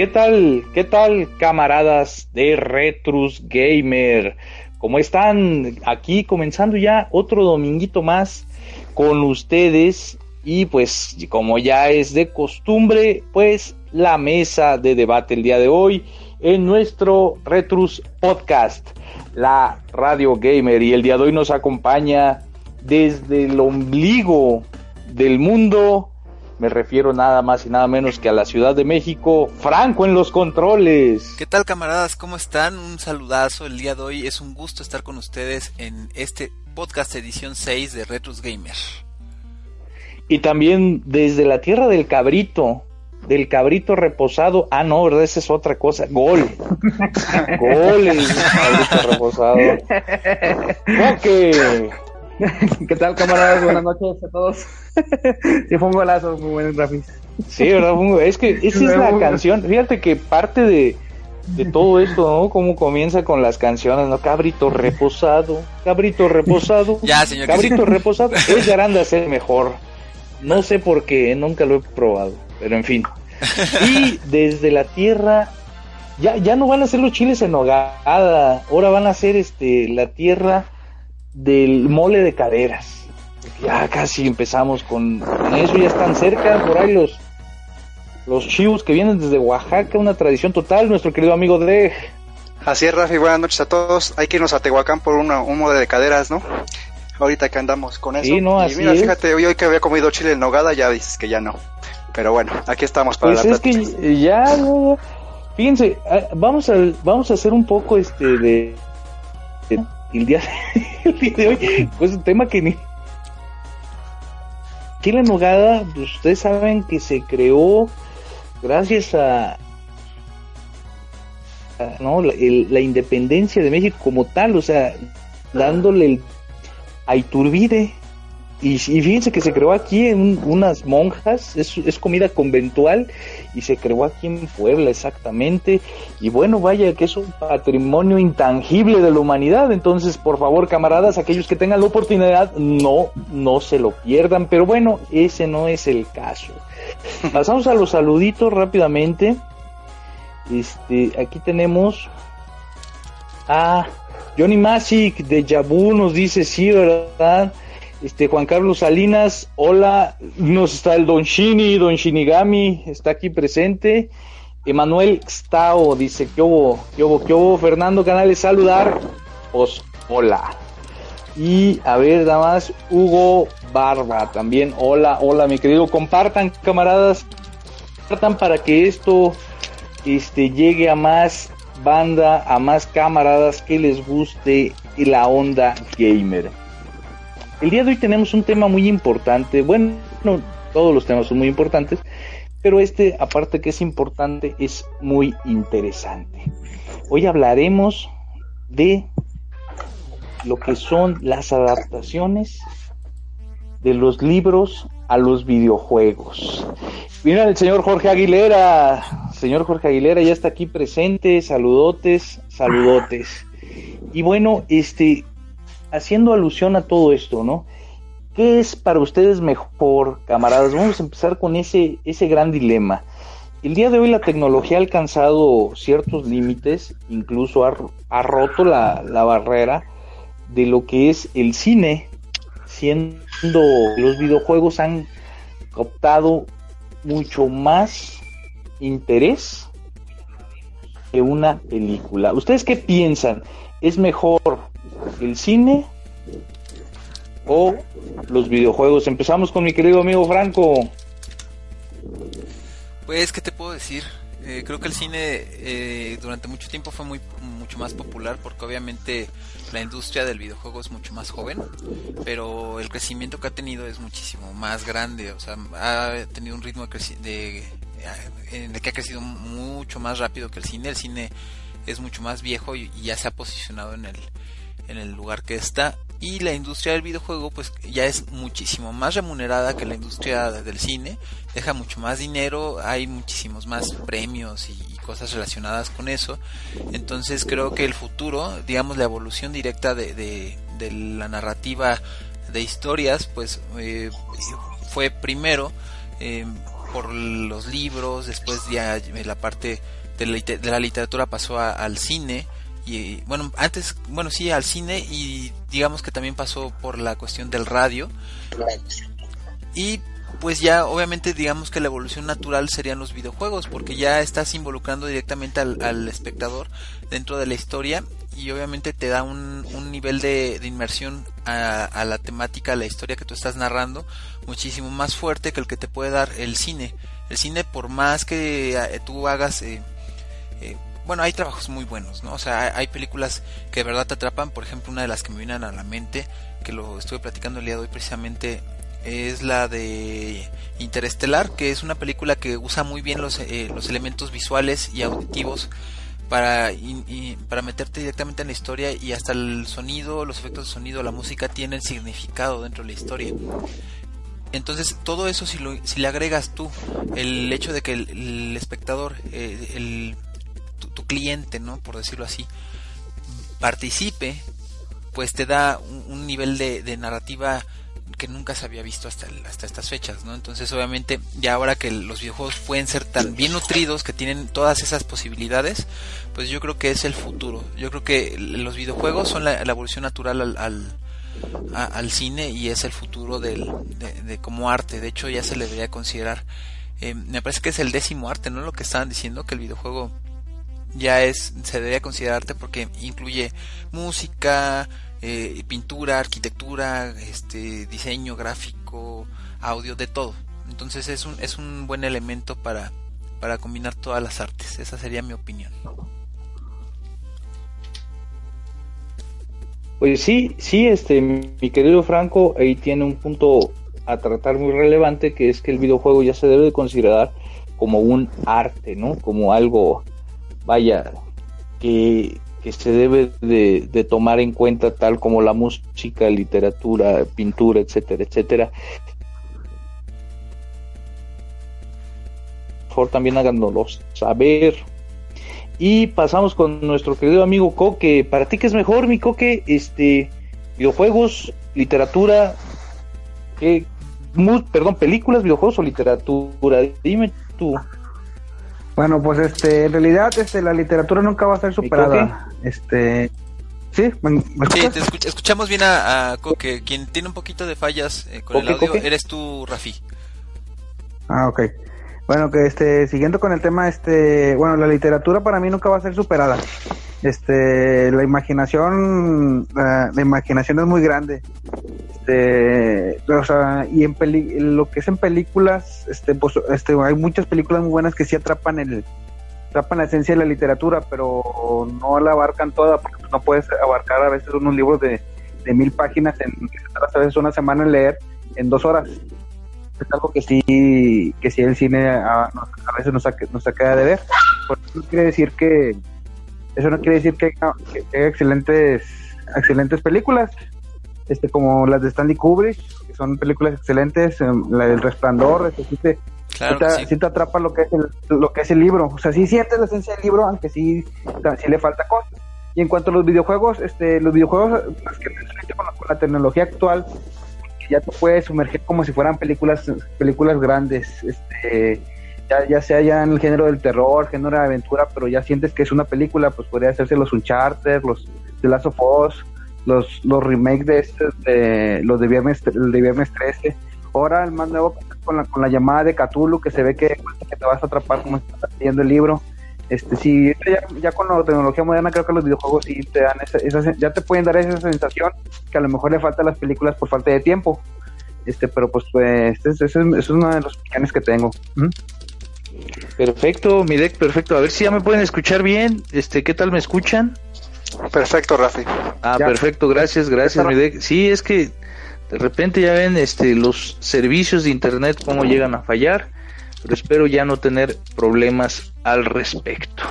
¿Y qué tal, qué tal, camaradas de Retrus Gamer? ¿Cómo están? Aquí comenzando ya otro dominguito más con ustedes y pues como ya es de costumbre, pues la mesa de debate el día de hoy en nuestro Retrus Podcast, la Radio Gamer y el día de hoy nos acompaña desde el ombligo del mundo me refiero nada más y nada menos que a la Ciudad de México. Franco en los controles. ¿Qué tal camaradas? ¿Cómo están? Un saludazo el día de hoy. Es un gusto estar con ustedes en este podcast edición 6 de Retros Gamer. Y también desde la tierra del cabrito, del cabrito reposado. Ah, no, ¿verdad? Esa es otra cosa. Gol. Gol el cabrito reposado. Ok. ¿Qué tal, camaradas? Buenas noches a todos. sí, fue un golazo, muy buen Rafi. Sí, ¿verdad? Es que esa es la canción. Fíjate que parte de, de todo esto, ¿no? Cómo comienza con las canciones, ¿no? Cabrito reposado, cabrito reposado. ya, señor. Cabrito reposado. Es de ser mejor. No sé por qué, nunca lo he probado, pero en fin. Y desde la tierra, ya, ya no van a ser los chiles en hogada, ahora van a ser este, la tierra del mole de caderas. Ya casi empezamos con, eso, ya están cerca, por ahí los, los chivos que vienen desde Oaxaca, una tradición total, nuestro querido amigo de Así es, Rafi, buenas noches a todos. Hay que irnos a Tehuacán por una, un mole de caderas, ¿no? Ahorita que andamos con eso. y mira, fíjate, hoy, que había comido chile en nogada, ya dices que ya no. Pero bueno, aquí estamos para pues es que ya, fíjense, ah, vamos a, vamos a hacer un poco este de el día, de hoy, pues un tema que ni... Aquí la nogada, pues ustedes saben que se creó gracias a, ¿no? La, independencia de México como tal, o sea, dándole el, a Iturbide y, fíjense que se creó aquí en unas monjas, es, comida conventual y se creó aquí en Puebla exactamente. Y bueno, vaya que es un patrimonio intangible de la humanidad. Entonces, por favor, camaradas, aquellos que tengan la oportunidad, no, no se lo pierdan. Pero bueno, ese no es el caso. Pasamos a los saluditos rápidamente. Este, aquí tenemos a Johnny Masic de Yabu, nos dice sí, ¿verdad? Este Juan Carlos Salinas, hola, nos está el Don Shini, Don Shinigami, está aquí presente. Emanuel Stao dice, ¿qué hubo? ¿Qué hubo? ¿Qué hubo? Fernando Canales, saludar. Pues, hola. Y a ver, nada más, Hugo Barba también, hola, hola, mi querido. Compartan, camaradas, compartan para que esto este, llegue a más banda, a más camaradas que les guste la onda gamer. El día de hoy tenemos un tema muy importante. Bueno, todos los temas son muy importantes, pero este, aparte que es importante, es muy interesante. Hoy hablaremos de lo que son las adaptaciones de los libros a los videojuegos. Mira el señor Jorge Aguilera. Señor Jorge Aguilera ya está aquí presente. Saludotes, saludotes. Y bueno, este, haciendo alusión a todo esto, ¿no? ¿Qué es para ustedes mejor, camaradas? Vamos a empezar con ese, ese gran dilema. El día de hoy la tecnología ha alcanzado ciertos límites, incluso ha, roto la, la, barrera de lo que es el cine, siendo los videojuegos han optado mucho más interés que una película. ¿Ustedes qué piensan? ¿Es mejor el cine o los videojuegos. Empezamos con mi querido amigo Franco. Pues, ¿qué te puedo decir? Eh, creo que el cine eh, durante mucho tiempo fue muy mucho más popular porque obviamente la industria del videojuego es mucho más joven, pero el crecimiento que ha tenido es muchísimo más grande, o sea, ha tenido un ritmo de, en el que ha crecido mucho más rápido que el cine. El cine es mucho más viejo y ya se ha posicionado en el en el lugar que está. Y la industria del videojuego pues ya es muchísimo más remunerada que la industria del cine. Deja mucho más dinero hay muchísimos más premios y, cosas relacionadas con eso. Entonces creo que el futuro digamos la evolución directa de, de, la narrativa de historias pues eh, fue primero eh, por los libros, después ya la parte de la, literatura pasó al cine y bueno, antes, bueno, sí, al cine y digamos que también pasó por la cuestión del radio. Y pues ya obviamente digamos que la evolución natural serían los videojuegos porque ya estás involucrando directamente al, espectador dentro de la historia y obviamente te da un, nivel de, inmersión a, la temática, a la historia que tú estás narrando muchísimo más fuerte que el que te puede dar el cine. El cine por más que eh, tú hagas... Eh, eh, bueno, hay trabajos muy buenos, ¿no? O sea, hay películas que de verdad te atrapan. Por ejemplo, una de las que me vienen a la mente, que lo estuve platicando el día de hoy precisamente, es la de Interestelar, que es una película que usa muy bien los, eh, los elementos visuales y auditivos para, para meterte directamente en la historia y hasta el sonido, los efectos de sonido, la música tienen significado dentro de la historia. Entonces, todo eso si, lo, si le agregas tú el hecho de que el, espectador, eh, el, tu, cliente, ¿no? Por decirlo así, participe, pues te da un, nivel de, narrativa que nunca se había visto hasta, hasta estas fechas, ¿no? Entonces, obviamente, ya ahora que los videojuegos pueden ser tan bien nutridos, que tienen todas esas posibilidades, pues yo creo que es el futuro. Yo creo que los videojuegos son la, evolución natural al, al, cine y es el futuro del, de, como arte. De hecho, ya se le debería considerar. Eh, me parece que es el décimo arte, ¿no? Lo que estaban diciendo, que el videojuego ya es se debería considerarte porque incluye música, eh, pintura, arquitectura, este diseño gráfico, audio, de todo. Entonces es un es un buen elemento para para combinar todas las artes. Esa sería mi opinión. Pues sí, sí, este, mi querido Franco, ahí tiene un punto a tratar muy relevante, que es que el videojuego ya se debe de considerar como un arte, ¿no? Como algo vaya, que, se debe de, tomar en cuenta tal como la música, literatura, pintura, etcétera, etcétera. Por favor, también háganoslo saber. Y pasamos con nuestro querido amigo Coque. ¿Para ti qué es mejor, mi Coque? Este, videojuegos, literatura, perdón, películas, videojuegos o literatura. Dime tú. Bueno, pues este, en realidad este, la literatura nunca va a ser superada. Este, sí, te escuchamos bien a, Coque. Quien tiene un poquito de fallas eh, con el audio eres tú, Rafi. Ah, ok. Bueno, que este, siguiendo con el tema, este, bueno, la literatura para mí nunca va a ser superada. Este, la imaginación, la, imaginación es muy grande. Este, o sea, y en lo que es en películas, este, pues, este, hay muchas películas muy buenas que sí atrapan el, atrapan la esencia de la literatura, pero no la abarcan toda, porque no puedes abarcar a veces unos libros de, de mil páginas en a veces una semana en leer en dos horas es algo que sí, que sí el cine a, a veces nos, saca, nos saca de ver. eso no quiere decir que eso no quiere decir que haya, que excelentes excelentes películas, este como las de Stanley Kubrick, que son películas excelentes, em, la del Resplandor, este, sí, te, sí. te atrapa lo que es el, lo que es el libro, o sea, sí sientes la esencia del libro, aunque sí, sí le falta cosas. Y en cuanto a los videojuegos, este, los videojuegos, más que con la, con la tecnología actual, ya te puedes sumergir como si fueran películas películas grandes este ya, ya sea ya en el género del terror género de aventura pero ya sientes que es una película pues podría hacerse los Uncharted los The Last of Us los los remakes de estos de los de viernes de viernes 13 ahora el más nuevo con la, con la llamada de Cthulhu que se ve que, que te vas a atrapar como estás leyendo el libro este sí ya, con la tecnología moderna creo que los videojuegos sí te dan esa, ya te pueden dar esa sensación que a lo mejor le falta a las películas por falta de tiempo. Este pero pues, pues ese, es uno de los planes que tengo. ¿Mm? perfecto mi deck perfecto. A ver si ya me pueden escuchar bien. Este qué tal me escuchan perfecto Rafi. Ah perfecto gracias gracias mi deck. Sí es que de repente ya ven este los servicios de internet cómo llegan a fallar pero espero ya no tener problemas al respecto.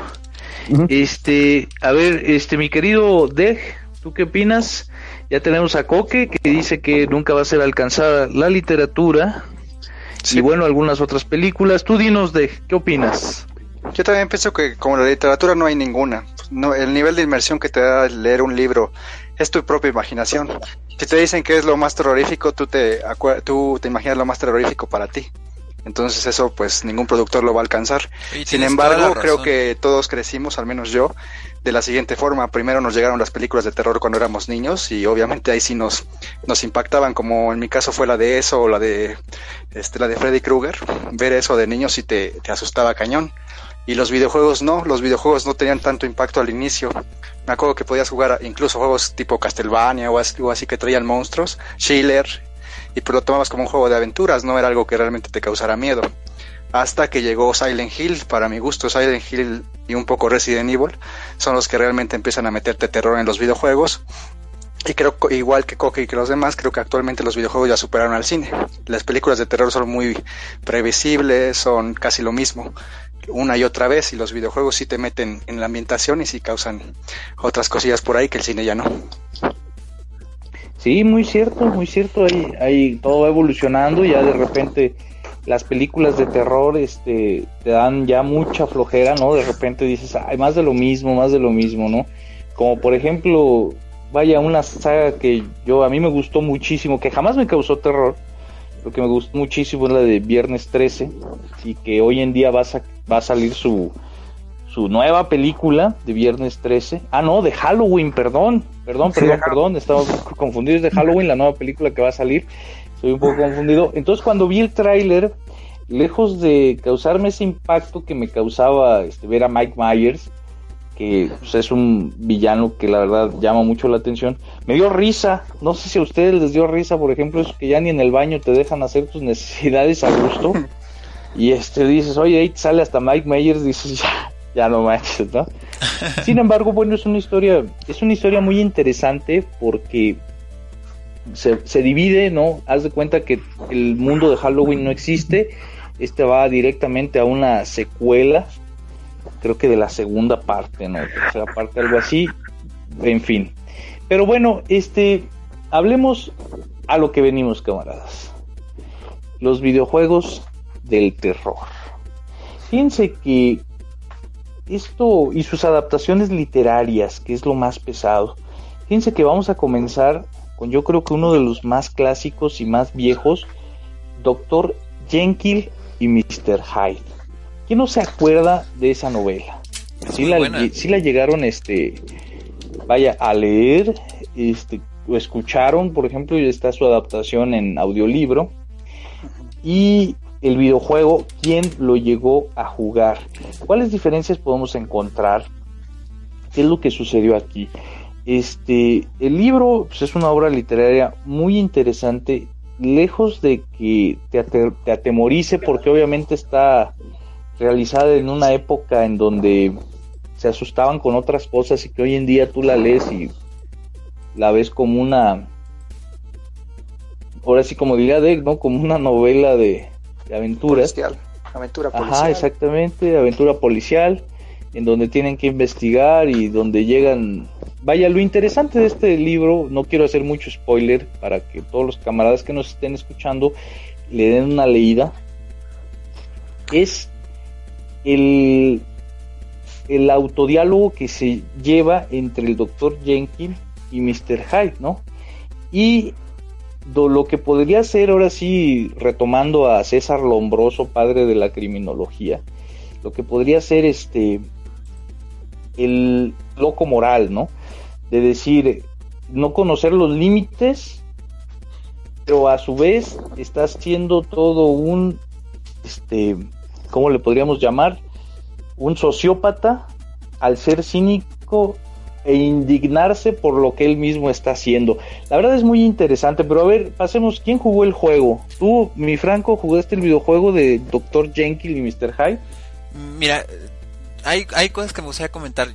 Este, a ver, este, mi querido Dej, ¿tú qué opinas? Ya tenemos a Coque que dice que nunca va a ser alcanzada la literatura y bueno, algunas otras películas. Tú dinos, Dej, ¿qué opinas? Yo también pienso que como la literatura no hay ninguna. No, el nivel de inmersión que te da leer un libro es tu propia imaginación. Si te dicen que es lo más terrorífico, tú te, tú te imaginas lo más terrorífico para ti. Entonces eso pues ningún productor lo va a alcanzar. Sin embargo, creo que todos crecimos, al menos yo, de la siguiente forma. Primero nos llegaron las películas de terror cuando éramos niños y obviamente ahí sí nos, nos impactaban, como en mi caso fue la de eso o la de, este, la de Freddy Krueger. Ver eso de niños sí te, te asustaba cañón. Y los videojuegos no, los videojuegos no tenían tanto impacto al inicio. Me acuerdo que podías jugar incluso juegos tipo Castlevania o así, que traían monstruos, Schiller, y pues lo tomabas como un juego de aventuras, no era algo que realmente te causara miedo hasta que llegó Silent Hill. Para mi gusto, Silent Hill y un poco Resident Evil son los que realmente empiezan a meterte terror en los videojuegos. Y creo, igual que Coque y que los demás, creo que actualmente los videojuegos ya superaron al cine. Las películas de terror son muy previsibles, son casi lo mismo una y otra vez y los videojuegos sí te meten en la ambientación y sí causan otras cosillas por ahí que el cine ya no. Sí, muy cierto, muy cierto, ahí, ahí todo va evolucionando ya de repente las películas de terror este, te dan ya mucha flojera, ¿no? De repente dices, hay más de lo mismo, más de lo mismo, ¿no? Como por ejemplo, vaya, una saga que yo a mí me gustó muchísimo, que jamás me causó terror, lo que me gustó muchísimo es la de Viernes 13 y que hoy en día va a, va a salir su, su nueva película de Viernes 13. Ah, no, de Halloween, perdón, perdón, perdón, perdón, estamos confundidos de Halloween, la nueva película que va a salir estoy un poco confundido. Entonces cuando vi el tráiler, lejos de causarme ese impacto que me causaba este, ver a Mike Myers, que pues, es un villano que la verdad llama mucho la atención, me dio risa. No sé si a ustedes les dio risa, por ejemplo, eso que ya ni en el baño te dejan hacer tus necesidades a gusto. Y este dices, oye, ahí sale hasta Mike Myers, dices, ya, ya no manches, ¿no? Sin embargo, bueno, es una historia, es una historia muy interesante porque se, divide, ¿no? Haz de cuenta que el mundo de Halloween no existe. Este va directamente a una secuela, creo que de la segunda parte, ¿no? Tercera parte, algo así. En fin. Pero bueno, este, hablemos a lo que venimos, camaradas. Los videojuegos del terror. Fíjense que esto y sus adaptaciones literarias, que es lo más pesado. Fíjense que vamos a comenzar con yo creo que uno de los más clásicos y más viejos, Doctor Jenkins y Mr. Hyde. ¿Quién no se acuerda de esa novela? Si la, la, llegaron, este, vaya, a leer, este, o escucharon, por ejemplo, y está su adaptación en audiolibro. Y el videojuego, ¿quién lo llegó a jugar? ¿Cuáles diferencias podemos encontrar? ¿Qué es lo que sucedió aquí? Este, el libro pues, es una obra literaria muy interesante, lejos de que te, te, atemorice, porque obviamente está realizada en una época en donde se asustaban con otras cosas y que hoy en día tú la lees y la ves como una, ahora sí como diría Dave, ¿no? Como una novela de, aventuras. Aventura policial. Ajá, exactamente, aventura policial, en donde tienen que investigar y donde llegan Vaya, lo interesante de este libro, no quiero hacer mucho spoiler para que todos los camaradas que nos estén escuchando le den una leída, es el, el autodiálogo que se lleva entre el doctor Jenkins y Mr. Hyde, ¿no? Y lo que podría ser, ahora sí, retomando a César Lombroso, padre de la criminología, lo que podría ser este el loco moral, ¿no? de decir, no conocer los límites, pero a su vez está siendo todo un, este, ¿cómo le podríamos llamar? Un sociópata al ser cínico e indignarse por lo que él mismo está haciendo. La verdad es muy interesante, pero a ver, pasemos, ¿quién jugó el juego? Tú, mi Franco, jugaste el videojuego de Dr. Jenkins y Mr. Hyde. Mira, hay, hay cosas que me gustaría comentar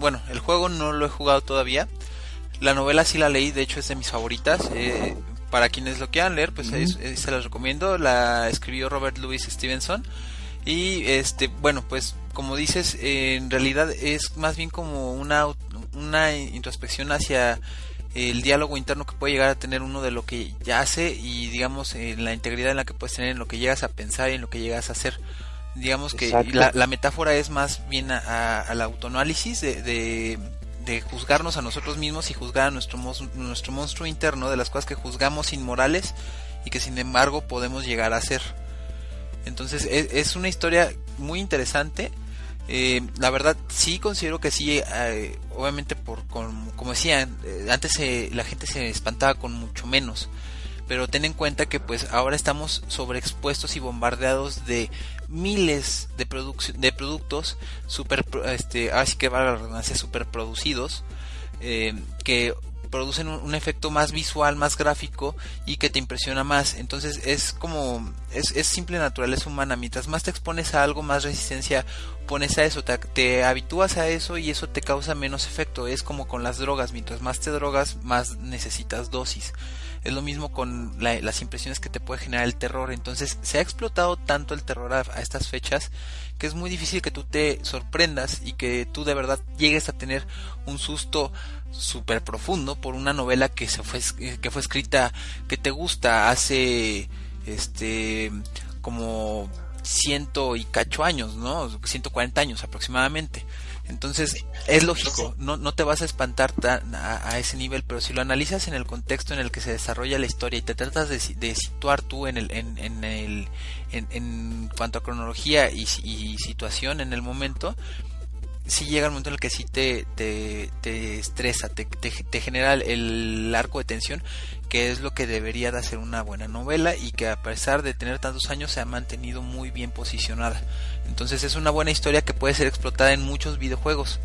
bueno, el juego no lo he jugado todavía. La novela sí la leí, de hecho es de mis favoritas. Eh, para quienes lo quieran leer, pues se las recomiendo. La escribió Robert Louis Stevenson. Y este, bueno, pues como dices, en realidad es más bien como una, una introspección hacia el diálogo interno que puede llegar a tener uno de lo que ya hace y digamos en la integridad en la que puedes tener en lo que llegas a pensar y en lo que llegas a hacer digamos que la, metáfora es más bien a, al autoanálisis de, de, juzgarnos a nosotros mismos y juzgar a nuestro, nuestro monstruo interno de las cosas que juzgamos inmorales y que sin embargo podemos llegar a ser. Entonces es, una historia muy interesante. Eh, la verdad sí considero que sí, eh, obviamente por como decían, eh, antes la gente se espantaba con mucho menos. Pero ten en cuenta que pues ahora estamos sobreexpuestos y bombardeados de miles de, de productos super este así que va la redundancia super producidos eh, que producen un, efecto más visual, más gráfico y que te impresiona más. Entonces es como, es, es simple naturaleza humana. Mientras más te expones a algo, más resistencia pones a eso, te, habitúas a eso y eso te causa menos efecto. Es como con las drogas, mientras más te drogas, más necesitas dosis. Es lo mismo con las impresiones que te puede generar el terror. Entonces se ha explotado tanto el terror a, a estas fechas que es muy difícil que tú te sorprendas y que tú de verdad llegues a tener un susto súper profundo por una novela que se fue que fue escrita que te gusta hace este como ciento y cacho años, ¿no? 140 años aproximadamente. Entonces, es lógico, no, no te vas a espantar a, ese nivel, pero si lo analizas en el contexto en el que se desarrolla la historia y te tratas de, situar tú en, el, en, en, el, en, cuanto a cronología y, y situación en el momento, si llega el momento en el que sí te, te, estresa, te, te, genera el, arco de tensión, que es lo que debería de hacer una buena novela y que a pesar de tener tantos años se ha mantenido muy bien posicionada. Entonces es una buena historia que puede ser explotada en muchos videojuegos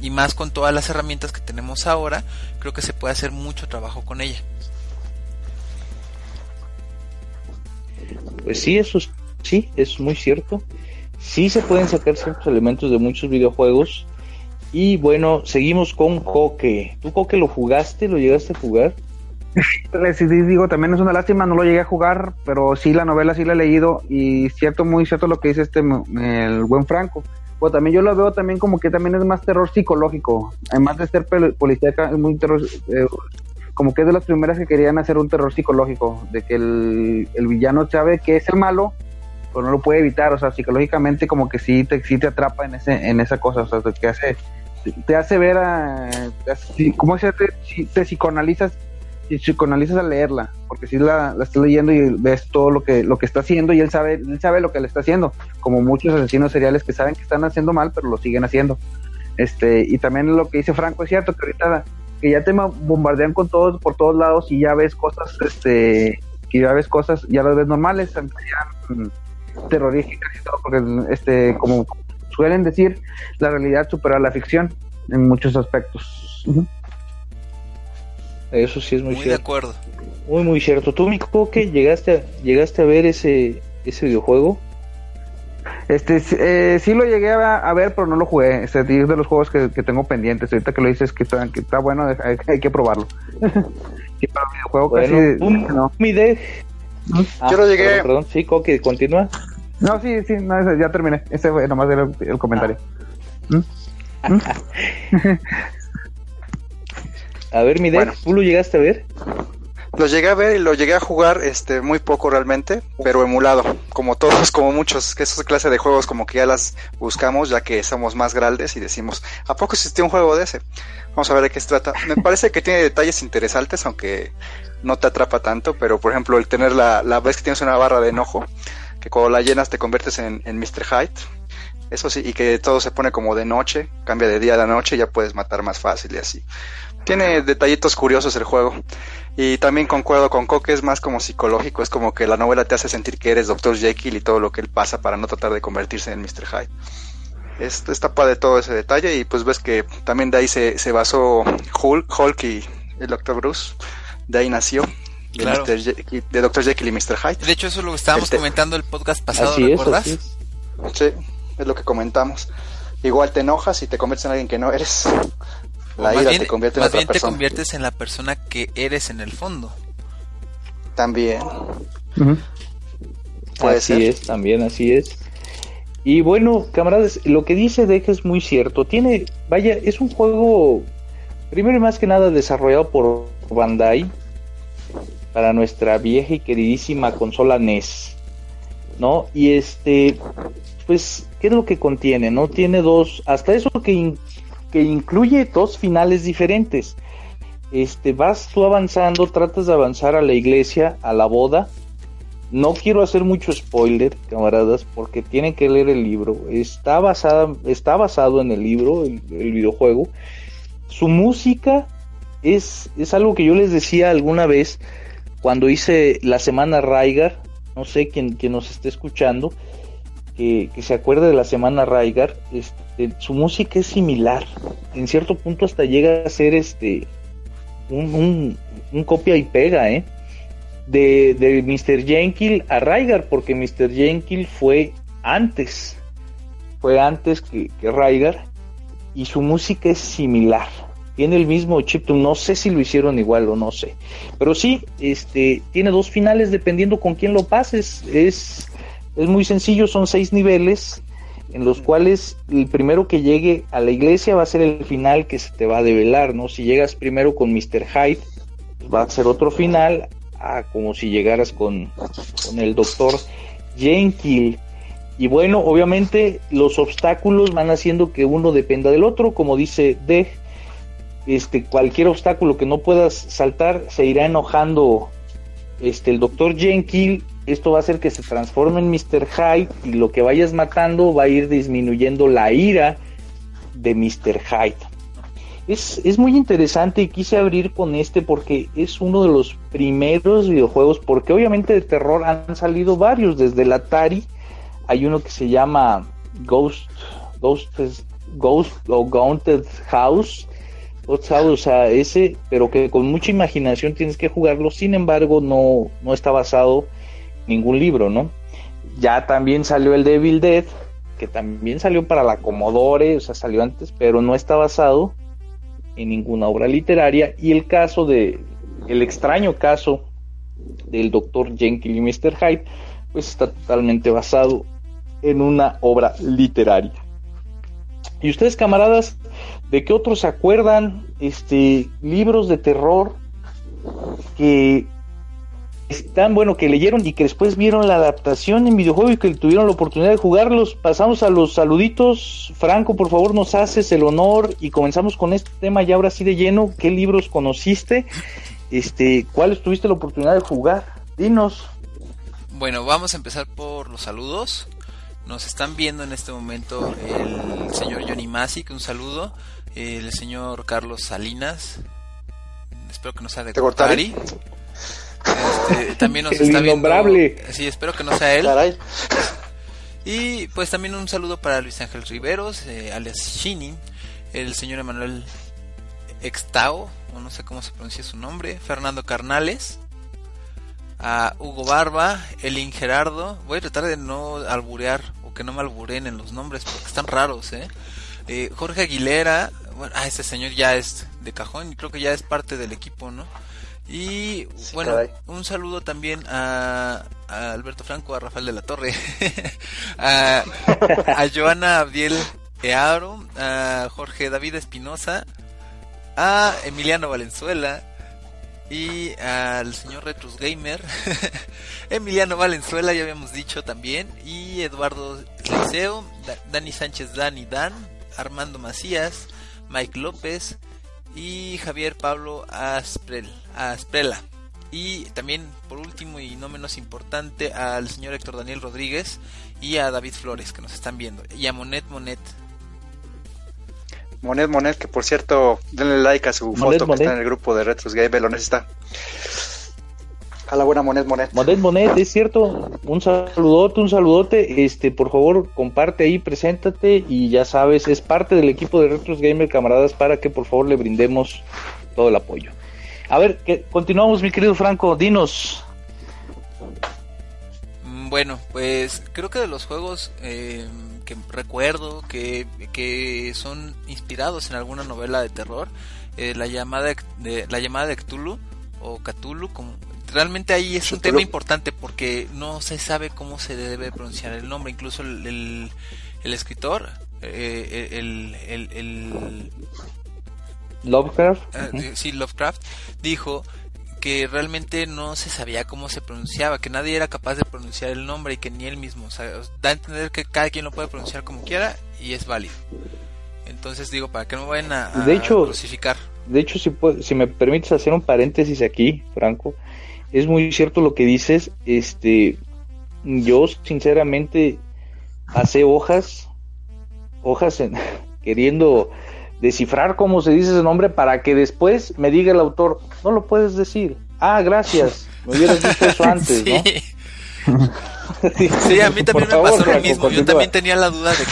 y más con todas las herramientas que tenemos ahora, creo que se puede hacer mucho trabajo con ella. Pues sí, eso sí, es muy cierto sí se pueden sacar ciertos elementos de muchos videojuegos. Y bueno, seguimos con Coque. ¿Tú Coque lo jugaste? ¿Lo llegaste a jugar? Sí, digo, también es una lástima, no lo llegué a jugar, pero sí la novela sí la he leído y cierto, muy cierto lo que dice este, el buen Franco. Pues también yo lo veo también como que también es más terror psicológico, además de ser policíaca, es muy terror, eh, como que es de las primeras que querían hacer un terror psicológico, de que el villano sabe que es el malo, pero no lo puede evitar, o sea, psicológicamente como que sí te, sí atrapa en ese en esa cosa, o sea, te hace te hace ver a cómo se te, te psicoanalizas y psicoanalizas al leerla, porque si la, la estás leyendo y ves todo lo que lo que está haciendo y él sabe él sabe lo que le está haciendo, como muchos asesinos seriales que saben que están haciendo mal, pero lo siguen haciendo. Este, y también lo que dice Franco es cierto que ahorita que ya te bombardean con todos por todos lados y ya ves cosas este que ya ves cosas, ya las ves normales, ya, terroríficas y todo, porque este, como suelen decir, la realidad supera la ficción en muchos aspectos. Eso sí es muy, cierto. de acuerdo. Muy, muy cierto. ¿Tú, mi que llegaste a, llegaste a ver ese, ese videojuego? Este, eh, sí lo llegué a, ver, pero no lo jugué. Este, es de los juegos que, tengo pendientes. Ahorita que lo dices que está, que está bueno, hay, que probarlo. videojuego casi, no. mi de, yo lo llegué. Perdón, sí, Coque, continúa. No, sí, sí, no, ya terminé. Ese fue nomás el, el comentario. ¿Mm? ¿Mm? a ver, mi bueno. ¿tú lo llegaste a ver? Lo llegué a ver y lo llegué a jugar este muy poco realmente, pero emulado, como todos, como muchos, que esas clase de juegos como que ya las buscamos ya que somos más grandes y decimos, ¿a poco existió un juego de ese? Vamos a ver de qué se trata. Me parece que tiene detalles interesantes, aunque no te atrapa tanto, pero por ejemplo el tener la, la vez que tienes una barra de enojo, que cuando la llenas te conviertes en, en Mr. Hyde, eso sí, y que todo se pone como de noche, cambia de día a la noche ya puedes matar más fácil y así. Tiene detallitos curiosos el juego. Y también concuerdo con Coque, es más como psicológico, es como que la novela te hace sentir que eres Dr. Jekyll y todo lo que él pasa para no tratar de convertirse en Mr. Hyde. Es, está padre todo ese detalle y pues ves que también de ahí se, se basó Hulk, Hulk y el Dr. Bruce de ahí nació. De, claro. de Dr. Jekyll y Mr. Hyde. De hecho, eso es lo que estábamos este comentando el podcast pasado, ¿recuerdas? Es, Sí, es lo que comentamos. Igual te enojas y te conviertes en alguien que no eres. La ira te convierte en más bien te conviertes en la persona que eres en el fondo. También. así es, también así es. Y bueno, camaradas, lo que dice Deja es muy cierto. Tiene, vaya, es un juego, primero y más que nada desarrollado por Bandai para nuestra vieja y queridísima consola NES, ¿no? Y este, pues, ¿qué es lo que contiene? ¿No? Tiene dos, hasta eso que, que incluye dos finales diferentes. Este, vas tú avanzando, tratas de avanzar a la iglesia, a la boda, no quiero hacer mucho spoiler, camaradas, porque tienen que leer el libro. Está, basada, está basado en el libro, el, videojuego. Su música es, es algo que yo les decía alguna vez cuando hice la semana Raigar. No sé quién, nos esté escuchando, que, se acuerde de la semana Raigar. Este, su música es similar. En cierto punto hasta llega a ser este un, un copia y pega, ¿eh? de, de Mr. Jenkins a Raigar, porque Mr. Jenkins fue antes, fue antes que, que Raigar, y su música es similar. Tiene el mismo chiptune, no sé si lo hicieron igual o no sé. Pero sí, este, tiene dos finales dependiendo con quién lo pases. Es, es muy sencillo, son seis niveles en los cuales el primero que llegue a la iglesia va a ser el final que se te va a develar, ¿no? Si llegas primero con Mr. Hyde, pues va a ser otro final, ah, como si llegaras con, el doctor Jenkins. Y bueno, obviamente los obstáculos van haciendo que uno dependa del otro, como dice De, este, cualquier obstáculo que no puedas saltar se irá enojando este, el doctor Jenkins. Esto va a hacer que se transforme en Mr. Hyde y lo que vayas matando va a ir disminuyendo la ira de Mr. Hyde es, muy interesante y quise abrir con este porque es uno de los primeros videojuegos, porque obviamente de terror han salido varios, desde el Atari hay uno que se llama Ghost, Ghost, Ghost o Gaunted House, O sea, ese, pero que con mucha imaginación tienes que jugarlo, sin embargo no, no está basado en ningún libro, ¿no? Ya también salió el Devil Dead, que también salió para la Commodore, o sea, salió antes, pero no está basado en ninguna obra literaria y el caso de el extraño caso del doctor Jenkins y Mr. Hyde pues está totalmente basado en una obra literaria. Y ustedes camaradas, ¿de qué otros se acuerdan este libros de terror que están, bueno, que leyeron y que después vieron la adaptación en videojuego y que tuvieron la oportunidad de jugarlos. Pasamos a los saluditos. Franco, por favor, nos haces el honor y comenzamos con este tema ya ahora sí de lleno. ¿Qué libros conociste? Este, ¿cuáles tuviste la oportunidad de jugar? Dinos. Bueno, vamos a empezar por los saludos. Nos están viendo en este momento el señor Johnny Masic, un saludo. El señor Carlos Salinas. Espero que nos haga de este, también nos está viendo. Sí, espero que no sea él. Y pues también un saludo para Luis Ángel Riveros, eh, alias Shini, el señor Emanuel Extao, o no sé cómo se pronuncia su nombre, Fernando Carnales, a Hugo Barba, Elin Gerardo. Voy a tratar de no alburear que no me alburen en los nombres porque están raros, ¿eh? eh Jorge Aguilera, bueno, ah, ese señor ya es de cajón y creo que ya es parte del equipo, ¿no? Y bueno, un saludo también a, Alberto Franco, a Rafael de la Torre, a, Joana Abdiel Earo, a Jorge David Espinosa, a Emiliano Valenzuela y al señor Retrus Gamer, Emiliano Valenzuela, ya habíamos dicho también, y Eduardo Liceo, Dani Sánchez Dani Dan, Armando Macías, Mike López, y Javier Pablo Asprel, Asprela. Y también, por último y no menos importante, al señor Héctor Daniel Rodríguez y a David Flores, que nos están viendo. Y a Monet Monet. Monet Monet, que por cierto, denle like a su foto que está en el grupo de Retros Gay, lo necesita. A la buena Monet Monet. Monet Monet, es cierto. Un saludote, un saludote. Este, por favor, comparte ahí, preséntate y ya sabes, es parte del equipo de Retros Gamer, camaradas, para que por favor le brindemos todo el apoyo. A ver, que continuamos, mi querido Franco, dinos. Mm, bueno, pues creo que de los juegos eh, que recuerdo que, que son inspirados en alguna novela de terror, eh, la llamada de la llamada de Cthulhu o Cthulhu, como, realmente ahí es un tema importante porque no se sabe cómo se debe pronunciar el nombre. Incluso el, el, escritor, eh, el, el, Lovecraft. Eh, sí, Lovecraft dijo que realmente no se sabía cómo se pronunciaba, que nadie era capaz de pronunciar el nombre y que ni él mismo. O sea, da a entender que cada quien lo puede pronunciar como quiera y es válido. Entonces digo, para que no vayan a, de hecho, crucificar. De hecho, si, si me permites hacer un paréntesis aquí, Franco, es muy cierto lo que dices. Este, yo sinceramente hace hojas, hojas en, queriendo descifrar cómo se dice ese nombre para que después me diga el autor, no lo puedes decir. Ah, gracias, me hubieras dicho eso antes, ¿no? sí, a mí también me pasó lo mismo. Yo también tenía la duda de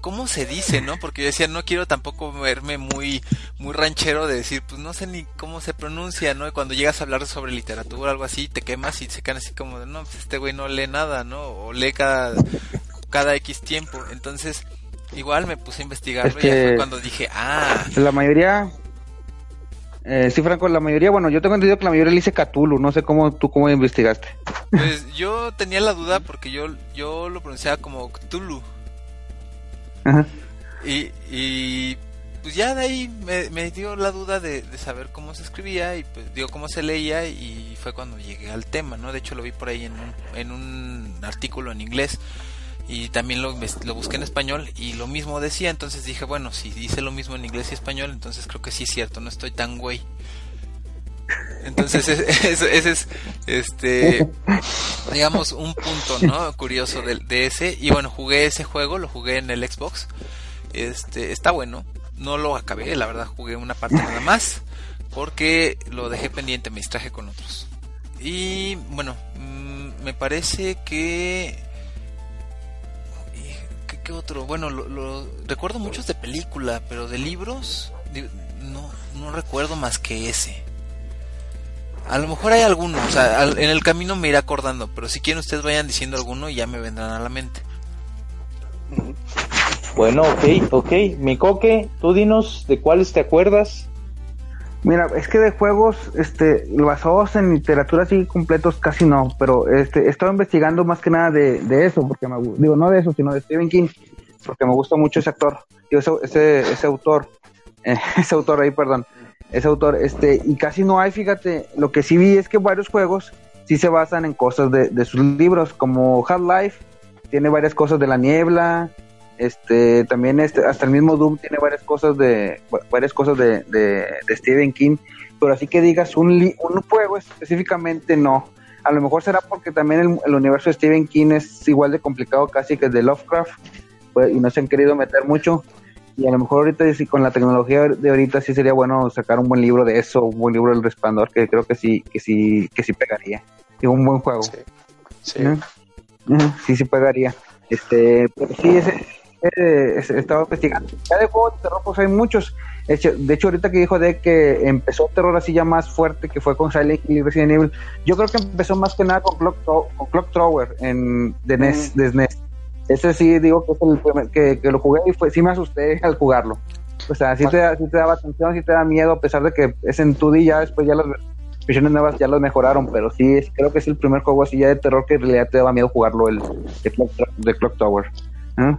cómo se dice, ¿no? Porque yo decía, no quiero tampoco verme muy muy ranchero de decir, pues no sé ni cómo se pronuncia, ¿no? Y cuando llegas a hablar sobre literatura o algo así, te quemas y se quedan así como no, pues este güey no lee nada, ¿no? O lee cada, cada X tiempo. Entonces, igual me puse a investigarlo y fue cuando dije, ah. La mayoría, eh, sí, Franco, la mayoría, bueno, yo tengo entendido que la mayoría le dice Cthulhu, no sé cómo tú cómo investigaste. Pues yo tenía la duda porque yo, yo lo pronunciaba como Cthulhu. Y, y pues ya de ahí me, dio la duda de, saber cómo se escribía y pues digo cómo se leía y fue cuando llegué al tema, ¿no? De hecho lo vi por ahí en un, en un artículo en inglés y también lo, lo busqué en español y lo mismo decía, entonces dije, bueno, si dice lo mismo en inglés y español, entonces creo que sí es cierto, no estoy tan güey. Entonces ese es, este, digamos, un punto, ¿no? Curioso de, de, ese. Y bueno, jugué ese juego, lo jugué en el Xbox. Este, está bueno. No lo acabé, la verdad, jugué una parte nada más. Porque lo dejé pendiente, me distraje con otros. Y bueno, mm, me parece que... ¿Qué, otro? Bueno, lo, recuerdo muchos de película, pero de libros no, no recuerdo más que ese. A lo mejor hay alguno, o sea, en el camino me iré acordando, pero si quieren ustedes vayan diciendo alguno y ya me vendrán a la mente. Bueno, ok, ok. Mi coque, tú dinos de cuáles te acuerdas. Mira, es que de juegos, este, basados en literatura así completos casi no, pero este, he estado investigando más que nada de, de eso, porque me, digo, no de eso, sino de Stephen King, porque me gusta mucho ese actor, digo, ese, ese, autor, ese autor ahí, perdón ese autor, este, y casi no hay, fíjate, lo que sí vi es que varios juegos sí se basan en cosas de, de sus libros, como Half-Life, tiene varias cosas de la niebla, este, también este, hasta el mismo Doom tiene varias cosas de, varias cosas de, de, Stephen King, pero así que digas un, un juego específicamente no. A lo mejor será porque también el, el, universo de Stephen King es igual de complicado casi que el de Lovecraft, pues, y no se han querido meter mucho, y a lo mejor ahorita sí, con la tecnología de ahorita sí sería bueno sacar un buen libro de eso, un buen libro del resplandor que creo que sí, que sí, que sí pegaría. Y un buen juego. Sí, sí. sí, sí pegaría. Este, pero sí, ese, ese, estaba investigando. Ya de juegos de terror, pues hay muchos. De hecho, ahorita que dijo de que empezó terror así ya más fuerte, que fue con Silent Hill y Resident Evil, yo creo que empezó más que nada con Clock, con Clock Tower en, de NES, de SNES. Ese sí digo que es el primer, que, que, lo jugué y fue, sí me asusté al jugarlo. O sea, sí te, sí te daba atención, sí te da miedo, a pesar de que es en 2D ya después ya las versiones nuevas ya lo mejoraron, pero sí creo que es el primer juego así ya de terror que en realidad te daba miedo jugarlo, el de Clock, de Clock Tower. ¿eh?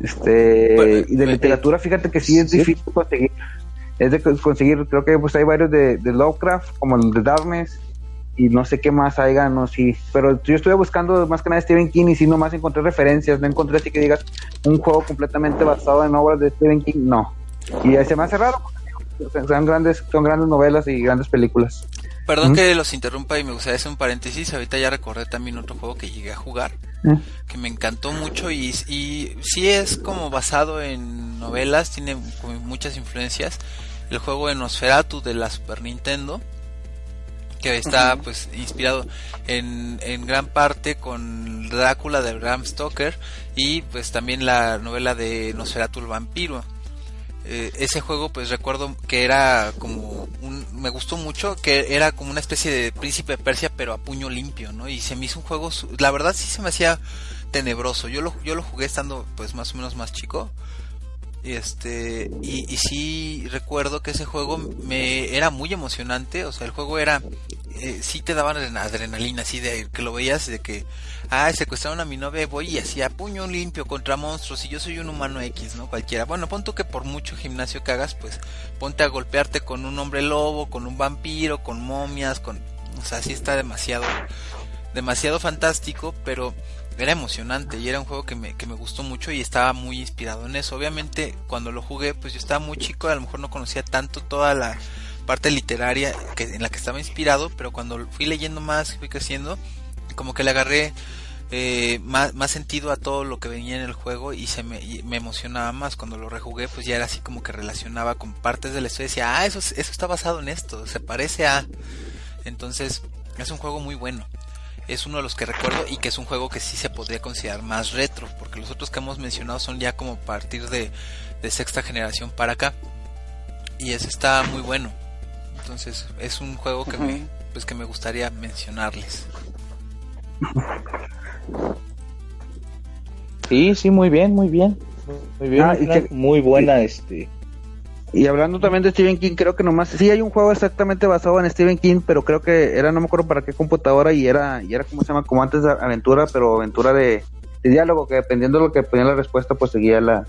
Este, y de literatura, fíjate que sí es difícil conseguir. Es de conseguir, creo que pues hay varios de, de Lovecraft, como el de Darkness, y no sé qué más haya, no sí, pero yo estuve buscando más que nada Stephen King y sí nomás encontré referencias, no encontré así que digas un juego completamente basado en obras de Stephen King, no. Y se me hace raro, son grandes, son grandes novelas y grandes películas. Perdón que los interrumpa y me gustaría hacer un paréntesis, ahorita ya recordé también otro juego que llegué a jugar, que me encantó mucho y, y sí es como basado en novelas, tiene muchas influencias, el juego de Nosferatu de la Super Nintendo, que está pues inspirado en, en gran parte con Drácula de Bram Stoker y pues también la novela de Nosferatu el vampiro. Eh, ese juego pues recuerdo que era como un, me gustó mucho que era como una especie de príncipe de Persia pero a puño limpio, ¿no? Y se me hizo un juego, la verdad sí se me hacía tenebroso. Yo lo, yo lo jugué estando pues más o menos más chico este, y, y sí recuerdo que ese juego me era muy emocionante, o sea, el juego era, eh, sí te daban adrenalina, así de que lo veías, de que, ah, secuestraron a mi novia, voy y así a puño limpio contra monstruos, y yo soy un humano X, ¿no? Cualquiera. Bueno, pon tú que por mucho gimnasio que hagas, pues ponte a golpearte con un hombre lobo, con un vampiro, con momias, con, o sea, sí está demasiado, demasiado fantástico, pero era emocionante y era un juego que me, que me gustó mucho y estaba muy inspirado en eso. Obviamente cuando lo jugué pues yo estaba muy chico, a lo mejor no conocía tanto toda la parte literaria que, en la que estaba inspirado, pero cuando fui leyendo más, fui creciendo, como que le agarré eh, más, más, sentido a todo lo que venía en el juego y se me, me, emocionaba más. Cuando lo rejugué, pues ya era así como que relacionaba con partes de la historia y decía, ah, eso, eso está basado en esto, se parece a... Entonces, es un juego muy bueno. Es uno de los que recuerdo y que es un juego que sí se podría considerar más retro, porque los otros que hemos mencionado son ya como a partir de, de sexta generación para acá. Y ese está muy bueno. Entonces, es un juego que me, pues que me gustaría mencionarles. Sí, sí, muy bien, muy bien. Muy bien, ah, muy buena este. Y hablando también de Stephen King, creo que nomás, sí hay un juego exactamente basado en Stephen King, pero creo que era, no me acuerdo para qué computadora, y era, y era como se llama, como antes de aventura, pero aventura de, diálogo, que dependiendo de lo que ponía la respuesta, pues seguía la,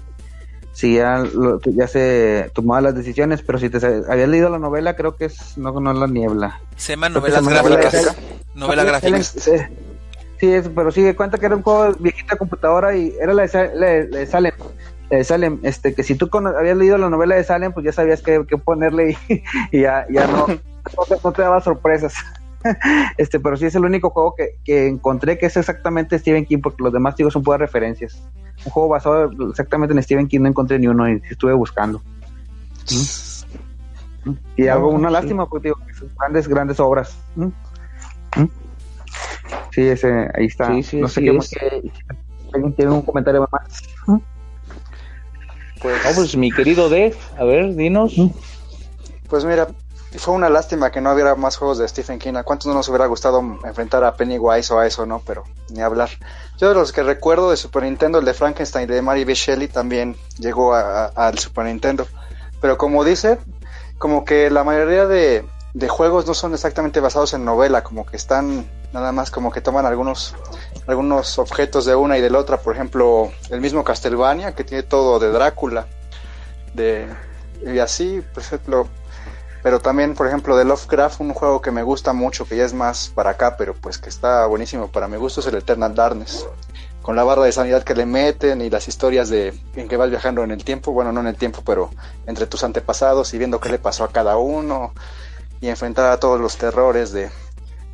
seguía, ya se tomaba las decisiones, pero si te habías leído la novela, creo que es, no, no la niebla. Se llama novelas gráficas. Novela gráfica. Sí, pero sí, cuenta que era un juego viejita computadora y era la de, Salem. De Salem, este, que si tú habías leído la novela de Salem, pues ya sabías qué, ponerle y, ya, ya no, no, te, daba sorpresas. este, pero sí es el único juego que, encontré que es exactamente Stephen King, porque los demás digo son puras referencias. Un juego basado exactamente en Stephen King no encontré ni uno y estuve buscando. ¿Mm? Y algo, una lástima, porque digo, son grandes, grandes obras. ¿Mm? ¿Mm? Sí, ese, ahí está. no sé qué más. ¿Alguien tiene un comentario más? Pues, pues mi querido Dave, a ver, dinos. Pues mira, fue una lástima que no hubiera más juegos de Stephen King. ¿A cuántos no nos hubiera gustado enfrentar a Pennywise o a eso, no? Pero ni hablar. Yo de los que recuerdo de Super Nintendo, el de Frankenstein de Mary B. Shelley también llegó al Super Nintendo. Pero como dice, como que la mayoría de, de juegos no son exactamente basados en novela, como que están nada más como que toman algunos algunos objetos de una y de la otra, por ejemplo, el mismo Castlevania que tiene todo de Drácula, de y así, por ejemplo, pero también, por ejemplo, de Lovecraft, un juego que me gusta mucho, que ya es más para acá, pero pues que está buenísimo para mi gusto, es el Eternal Darkness. Con la barra de sanidad que le meten y las historias de en que vas viajando en el tiempo, bueno, no en el tiempo, pero entre tus antepasados y viendo qué le pasó a cada uno y enfrentar a todos los terrores de,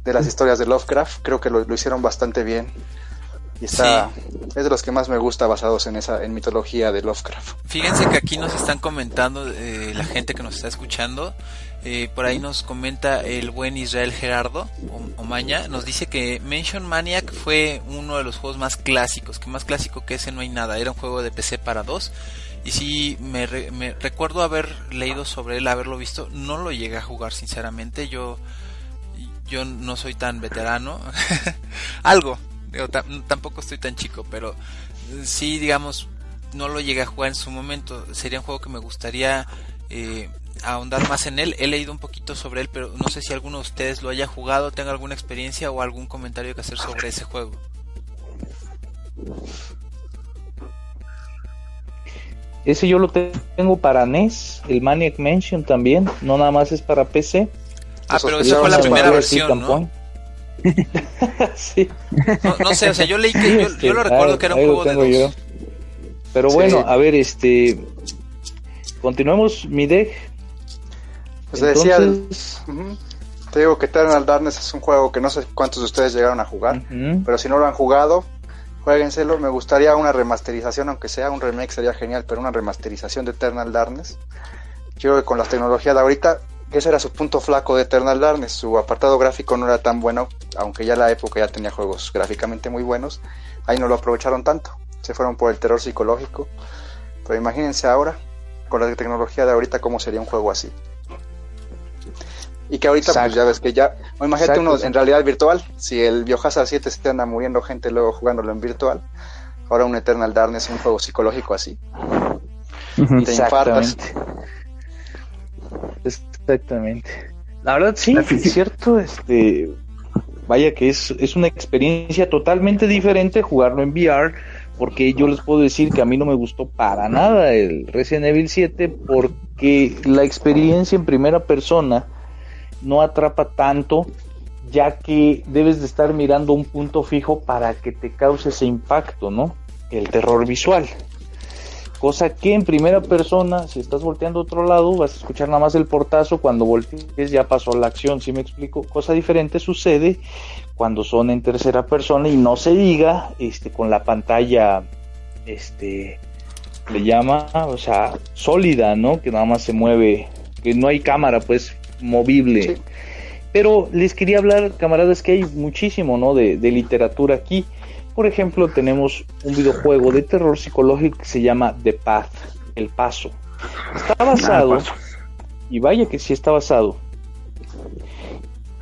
de las historias de Lovecraft. Creo que lo, hicieron bastante bien. Y está, es de los que más me gusta basados en esa en mitología de Lovecraft. Fíjense que aquí nos están comentando eh, la gente que nos está escuchando. Eh, por ahí nos comenta el buen Israel Gerardo Omaña. Nos dice que Mention Maniac fue uno de los juegos más clásicos. Que más clásico que ese no hay nada. Era un juego de PC para dos. Y sí, me, me recuerdo haber leído sobre él, haberlo visto. No lo llegué a jugar, sinceramente. Yo yo no soy tan veterano. Algo, tampoco estoy tan chico, pero sí, digamos, no lo llegué a jugar en su momento. Sería un juego que me gustaría eh, ahondar más en él. He leído un poquito sobre él, pero no sé si alguno de ustedes lo haya jugado, tenga alguna experiencia o algún comentario que hacer sobre ese juego. Ese yo lo tengo para NES, el Maniac Mansion también, no nada más es para PC. Ah, pero esa fue la primera versión, ¿no? sí. No, sé, o sea, yo leí que yo, yo lo recuerdo que era un juego de dos. Pero bueno, a ver, este continuemos mi deck. Pues decía, te digo que Eternal Darkness es un juego que no sé cuántos de ustedes llegaron a jugar, pero si no lo han jugado, jueguenselo. Me gustaría una remasterización, aunque sea un remake sería genial, pero una remasterización de Eternal Darkness. Yo creo que con las tecnologías de ahorita ese era su punto flaco de Eternal Darkness. Su apartado gráfico no era tan bueno, aunque ya la época ya tenía juegos gráficamente muy buenos. Ahí no lo aprovecharon tanto. Se fueron por el terror psicológico. Pero imagínense ahora, con la tecnología de ahorita, cómo sería un juego así. Y que ahorita, pues ya ves que ya. imagínate uno en realidad virtual. Si el Biohazard 7 se anda muriendo gente luego jugándolo en virtual. Ahora un Eternal Darkness, un juego psicológico así. Te infartas. Exactamente. La verdad sí, es cierto, este vaya que es, es una experiencia totalmente diferente jugarlo en VR, porque yo les puedo decir que a mí no me gustó para nada el Resident Evil 7 porque la experiencia en primera persona no atrapa tanto ya que debes de estar mirando un punto fijo para que te cause ese impacto, ¿no? El terror visual Cosa que en primera persona, si estás volteando a otro lado, vas a escuchar nada más el portazo, cuando voltees ya pasó la acción, si me explico? Cosa diferente sucede cuando son en tercera persona y no se diga este con la pantalla este le llama, o sea, sólida, ¿no? Que nada más se mueve, que no hay cámara pues movible. Pero les quería hablar, camaradas, que hay muchísimo, ¿no? De, de literatura aquí. Por ejemplo, tenemos un videojuego de terror psicológico que se llama The Path, El Paso. Está basado, y vaya que sí está basado,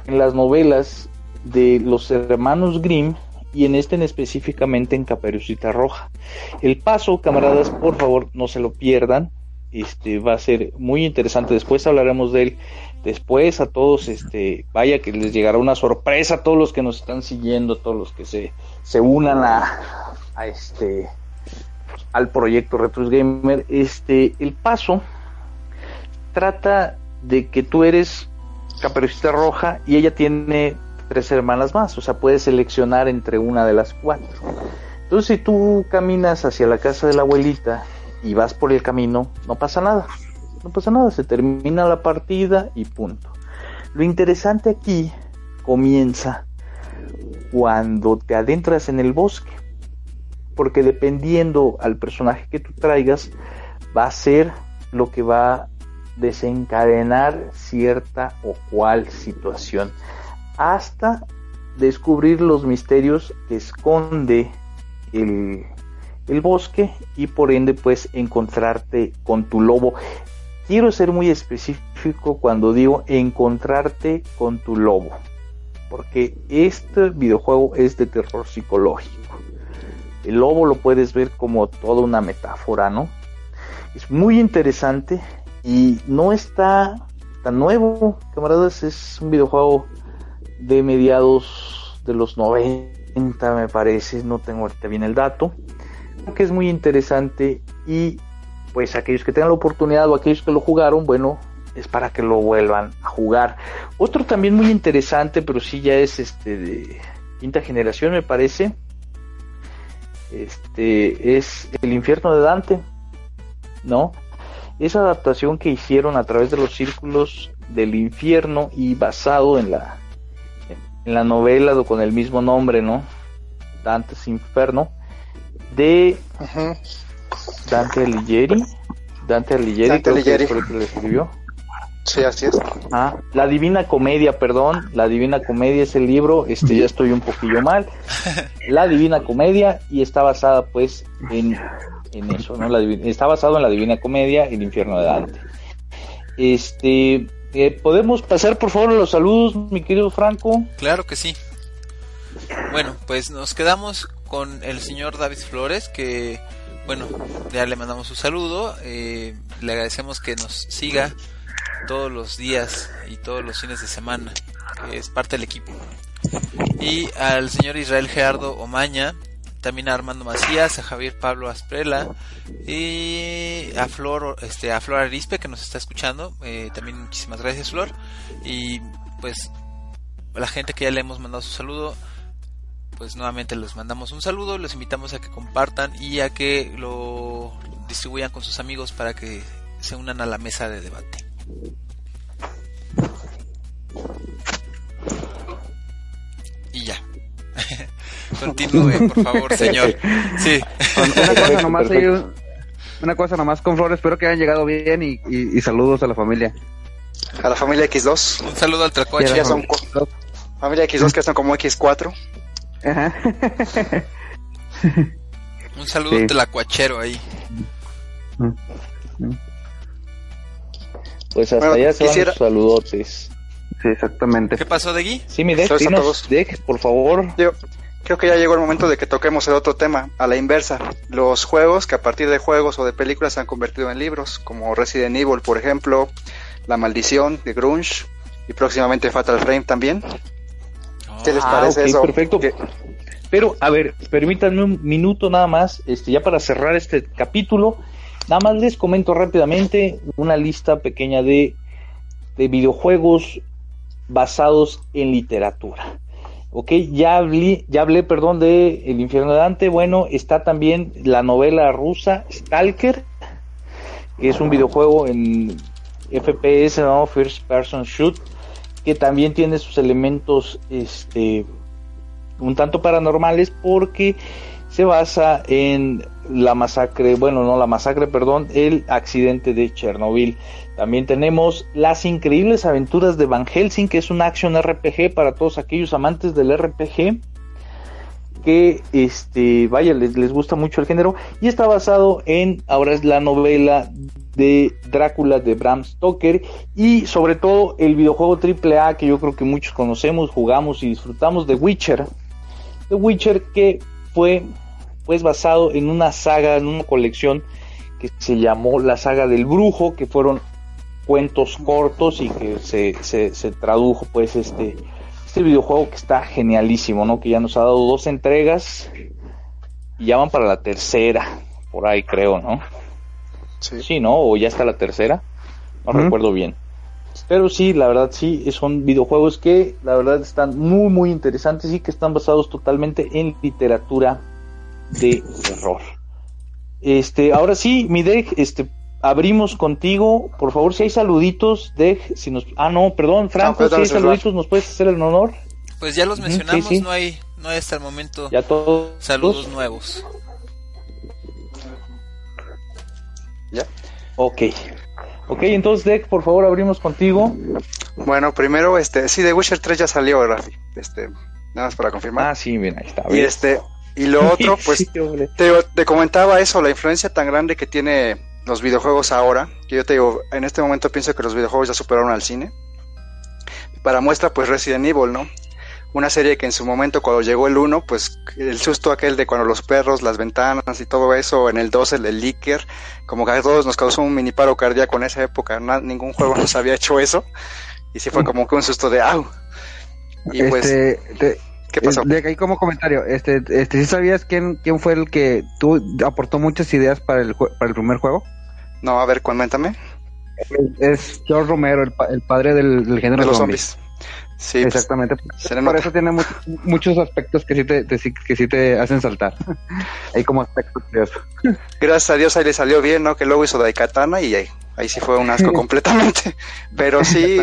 en las novelas de los hermanos Grimm y en este en específicamente en Caperucita Roja. El Paso, camaradas, por favor, no se lo pierdan. Este va a ser muy interesante. Después hablaremos de él después a todos, este, vaya que les llegará una sorpresa a todos los que nos están siguiendo, todos los que se, se unan a, a este al proyecto Retros Gamer. Este, el paso trata de que tú eres Caperucita Roja y ella tiene tres hermanas más, o sea, puedes seleccionar entre una de las cuatro. Entonces, si tú caminas hacia la casa de la abuelita y vas por el camino, no pasa nada no pasa nada, se termina la partida y punto. Lo interesante aquí comienza cuando te adentras en el bosque, porque dependiendo al personaje que tú traigas, va a ser lo que va a desencadenar cierta o cual situación, hasta descubrir los misterios que esconde el, el bosque y por ende pues encontrarte con tu lobo quiero ser muy específico cuando digo encontrarte con tu lobo, porque este videojuego es de terror psicológico. El lobo lo puedes ver como toda una metáfora, ¿no? Es muy interesante y no está tan nuevo, camaradas, es un videojuego de mediados de los 90 me parece, no tengo ahorita bien el dato, que es muy interesante y pues aquellos que tengan la oportunidad o aquellos que lo jugaron, bueno, es para que lo vuelvan a jugar. Otro también muy interesante, pero sí ya es este de quinta generación, me parece. Este es El infierno de Dante, ¿no? Esa adaptación que hicieron a través de los círculos del infierno y basado en la en la novela con el mismo nombre, ¿no? Dante's Inferno de Dante Alighieri. Dante Alighieri, Dante Alighieri. Que que le escribió. Sí, así es. Ah, La Divina Comedia, perdón. La Divina Comedia es el libro. Este, ya estoy un poquillo mal. La Divina Comedia y está basada, pues, en, en eso, ¿no? La está basado en la Divina Comedia, El Infierno de Dante. Este, eh, ¿podemos pasar, por favor, los saludos, mi querido Franco? Claro que sí. Bueno, pues nos quedamos con el señor David Flores, que bueno, ya le mandamos un saludo, eh, le agradecemos que nos siga todos los días y todos los fines de semana, que es parte del equipo. Y al señor Israel Gerardo Omaña, también a Armando Macías, a Javier Pablo Asprela y a Flor, este, a Flor Arispe que nos está escuchando. Eh, también muchísimas gracias Flor. Y pues la gente que ya le hemos mandado su saludo, pues nuevamente les mandamos un saludo, los invitamos a que compartan y a que lo distribuyan con sus amigos para que se unan a la mesa de debate. Y ya. Continúe, por favor, señor. Sí. Una cosa nomás, una cosa nomás con Flor, espero que hayan llegado bien y, saludos a la familia. A la familia X2. Un saludo al Tracoche. Ya son familia X2 que están como X4. Un saludo de la cuachero ahí. Pues hasta allá se van los saludotes. Sí, exactamente. ¿Qué pasó, Degui? Sí, mi Dex, dinos, Dex, por favor. Yo creo que ya llegó el momento de que toquemos el otro tema, a la inversa. Los juegos que a partir de juegos o de películas se han convertido en libros, como Resident Evil, por ejemplo, La Maldición de Grunge y próximamente Fatal Frame también. ¿Qué les ah, parece eso? Perfecto. Pero, a ver, permítanme un minuto nada más, este, ya para cerrar este capítulo. Nada más les comento rápidamente una lista pequeña de, de videojuegos basados en literatura. Ok, ya hablé, ya hablé, perdón, de El infierno de Dante. Bueno, está también la novela rusa Stalker, que es un videojuego en FPS, ¿no? First Person Shoot, que también tiene sus elementos este un tanto paranormales porque se basa en la masacre, bueno, no la masacre, perdón, el accidente de Chernobyl. También tenemos Las increíbles aventuras de Van Helsing, que es un action RPG para todos aquellos amantes del RPG que este vaya les, les gusta mucho el género y está basado en ahora es la novela de Drácula de Bram Stoker y sobre todo el videojuego AAA que yo creo que muchos conocemos, jugamos y disfrutamos de Witcher. The Witcher que fue pues basado en una saga, en una colección que se llamó la saga del brujo, que fueron cuentos cortos y que se, se, tradujo pues este, este videojuego que está genialísimo, ¿no? Que ya nos ha dado dos entregas y ya van para la tercera, por ahí creo, ¿no? Sí. ¿no? O ya está la tercera, no recuerdo bien. Pero sí, la verdad sí, son videojuegos que la verdad están muy muy interesantes y que están basados totalmente en literatura de terror. Este, ahora sí, mi deck, este, abrimos contigo. Por favor, si hay saluditos, deck, si nos, ah no, perdón, Franco, si hay saluditos, nos puedes hacer el honor. Pues ya los mencionamos, no hay, no hay hasta el momento. Ya todos. Saludos nuevos. Ya. Ok. Ok, entonces, Deck, por favor, abrimos contigo. Bueno, primero, este, sí, The Witcher 3 ya salió, Rafi. Este, nada más para confirmar. Ah, sí, bien, ahí está. Y este, y lo otro, pues, te, comentaba eso, la influencia tan grande que tiene los videojuegos ahora, que yo te digo, en este momento pienso que los videojuegos ya superaron al cine. Para muestra, pues Resident Evil, ¿no? Una serie que en su momento, cuando llegó el 1, pues el susto aquel de cuando los perros, las ventanas y todo eso, en el 2 el, el como que a todos nos causó un mini paro cardíaco en esa época, ningún juego nos había hecho eso, y sí fue como que un susto de ¡au! Y pues... Este, ¿Qué pasó? De ahí como comentario, este, este, ¿sí sabías quién, quién fue el que tú aportó muchas ideas para el, para el primer juego? No, a ver, cuéntame. Es George Romero, el, el padre del, género de los zombies. Sí, pues, exactamente. por eso tiene muchos aspectos que sí te, que sí te hacen saltar. Hay como aspectos curiosos. Gracias a Dios ahí le salió bien, ¿no? Que luego hizo Daikatana y ahí, ahí sí fue un asco completamente. Pero sí,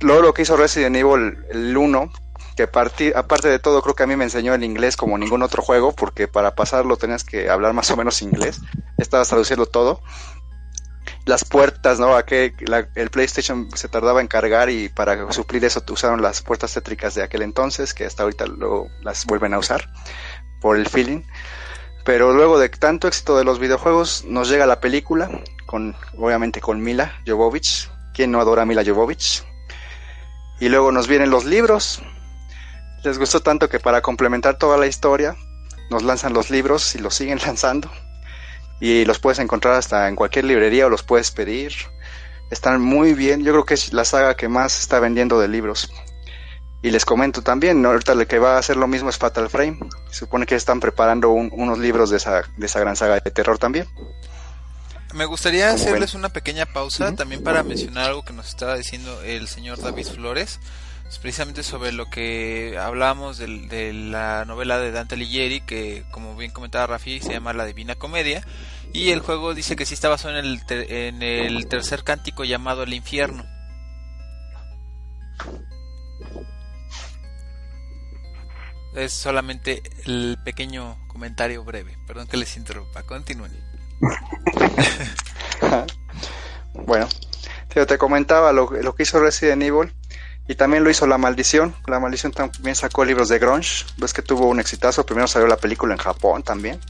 luego lo que hizo Resident Evil el 1, que aparte de todo creo que a mí me enseñó el inglés como ningún otro juego, porque para pasarlo tenías que hablar más o menos inglés, estabas traduciendo todo. Las puertas, ¿no? A que el PlayStation se tardaba en cargar y para suplir eso usaron las puertas tétricas de aquel entonces, que hasta ahorita luego las vuelven a usar por el feeling. Pero luego de tanto éxito de los videojuegos, nos llega la película, con obviamente con Mila Jovovich. ¿Quién no adora Mila Jovovich? Y luego nos vienen los libros, les gustó tanto que para complementar toda la historia nos lanzan los libros y los siguen lanzando. Y los puedes encontrar hasta en cualquier librería o los puedes pedir. Están muy bien. Yo creo que es la saga que más está vendiendo de libros. Y les comento también, ahorita lo que va a hacer lo mismo es Fatal Frame. Se supone que están preparando unos libros de esa, de esa gran saga de terror también. Me gustaría hacerles una pequeña pausa también para mencionar algo que nos estaba diciendo el señor David Flores precisamente sobre lo que hablamos de, la novela de Dante Alighieri, que como bien comentaba Rafi, se llama La Divina Comedia, y el juego dice que sí está basado en el, en el tercer cántico llamado El Infierno. Es solamente el pequeño comentario breve. Perdón que les interrumpa. Continúen. bueno, te comentaba lo, lo que hizo Resident Evil y también lo hizo La Maldición. La Maldición también sacó libros de grunge. Ves que tuvo un exitazo. Primero salió la película en Japón también.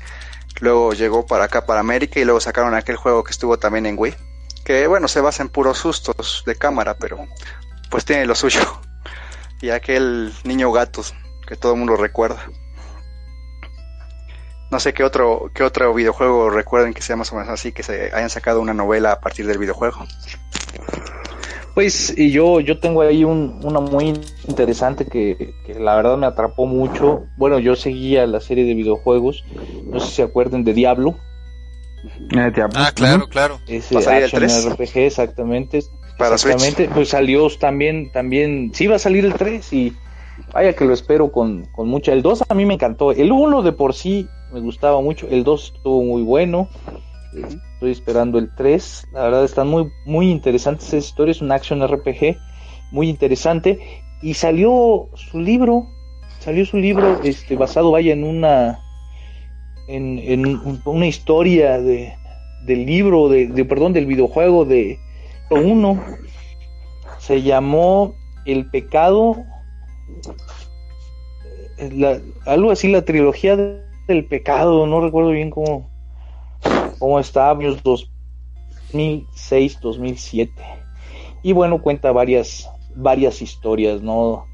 Luego llegó para acá, para América. Y luego sacaron aquel juego que estuvo también en Wii. Que bueno, se basa en puros sustos de cámara, pero pues tiene lo suyo. Y aquel niño gato que todo el mundo recuerda. No sé qué otro, qué otro videojuego recuerden que sea más o menos así, que se hayan sacado una novela a partir del videojuego. Pues y yo, yo tengo ahí un, una muy interesante que, la verdad me atrapó mucho. Bueno, yo seguía la serie de videojuegos, no sé si se acuerdan de Diablo. Eh, ah, claro, claro. Ese action RPG, exactamente. Para exactamente, pues salió también, también, sí va a salir el 3 y vaya que lo espero con, con mucha. El 2 a mí me encantó. El 1 de por sí me gustaba mucho, el 2 estuvo muy bueno. Estoy esperando el 3. La verdad están muy, muy interesantes esas historias. Un action RPG muy interesante. Y salió su libro. Salió su libro este, basado, vaya, en una. En, en una historia de, del libro, de, de, perdón, del videojuego de uno. Se llamó El pecado. Algo así, la trilogía del pecado. No recuerdo bien cómo cómo está, años 2006, 2007. Y bueno, cuenta varias, varias historias, ¿no?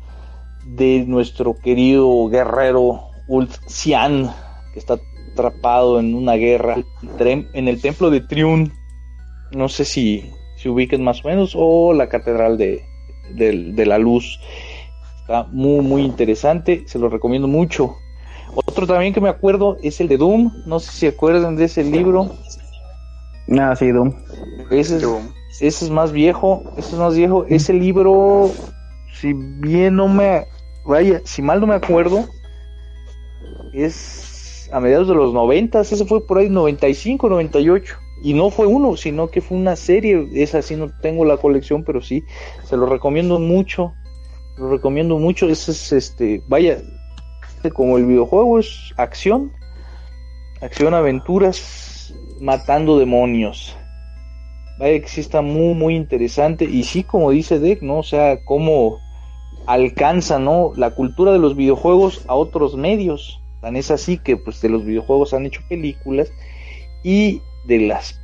De nuestro querido guerrero Ultzian, que está atrapado en una guerra en el templo de Triun. No sé si se ubiquen más o menos, o la catedral de, de la luz. Está muy, muy interesante, se lo recomiendo mucho. Otro también que me acuerdo es el de Doom. No sé si se acuerdan de ese libro. Ah, sí, Doom. Ese es, ese es más viejo. Ese es más viejo. Ese libro, si bien no me. Vaya, si mal no me acuerdo, es a mediados de los 90. Ese fue por ahí 95, 98. Y no fue uno, sino que fue una serie. Esa sí no tengo la colección, pero sí. Se lo recomiendo mucho. Lo recomiendo mucho. Ese es este. Vaya, como el videojuego es acción, acción, aventuras, matando demonios. Vaya que sí está muy, muy interesante. Y sí, como dice Deck, ¿no? O sea, cómo alcanza, ¿no? La cultura de los videojuegos a otros medios. Tan es así que, pues, de los videojuegos han hecho películas y de las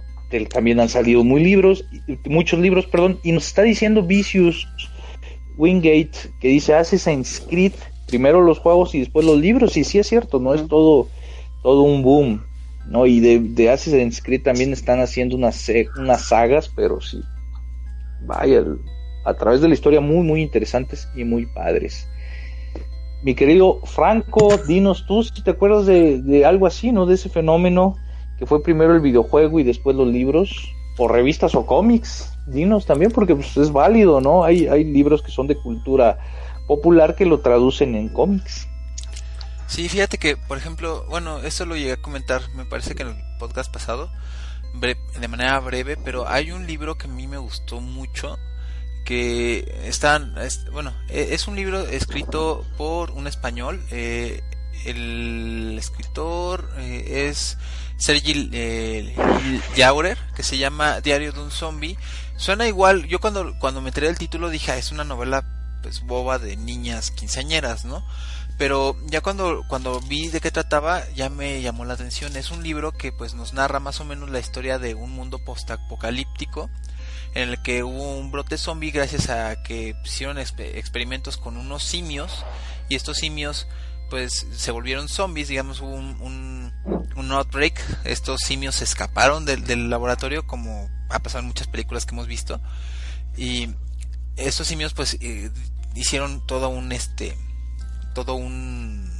también han salido muy libros, muchos libros, perdón, y nos está diciendo Vicious Wingate que dice Assassin's Creed primero los juegos y después los libros, y sí es cierto, no es todo, todo un boom, ¿no? Y de, de Assassin's Creed también están haciendo unas, unas sagas, pero sí, vaya, a través de la historia muy, muy interesantes y muy padres. Mi querido Franco, dinos tú si te acuerdas de, de algo así, ¿no? De ese fenómeno que fue primero el videojuego y después los libros, o revistas o cómics. Dinos también, porque pues, es válido, ¿no? Hay, hay libros que son de cultura popular que lo traducen en cómics. Sí, fíjate que, por ejemplo, bueno, eso lo llegué a comentar, me parece que en el podcast pasado, de manera breve, pero hay un libro que a mí me gustó mucho, que está, bueno, e, es un libro escrito por un español, eh, el escritor eh, es Sergi eh, Jaurer, que se llama Diario de un Zombie. Suena igual, yo cuando, cuando me enteré del título dije, ah, es una novela pues boba de niñas quinceañeras, ¿no? Pero ya cuando, cuando vi de qué trataba, ya me llamó la atención. Es un libro que pues nos narra más o menos la historia de un mundo postapocalíptico en el que hubo un brote zombie gracias a que hicieron experimentos con unos simios y estos simios pues se volvieron zombies, digamos hubo un, un, outbreak, estos simios se escaparon del, del laboratorio como ha pasado en muchas películas que hemos visto y estos simios pues eh, hicieron todo un este todo un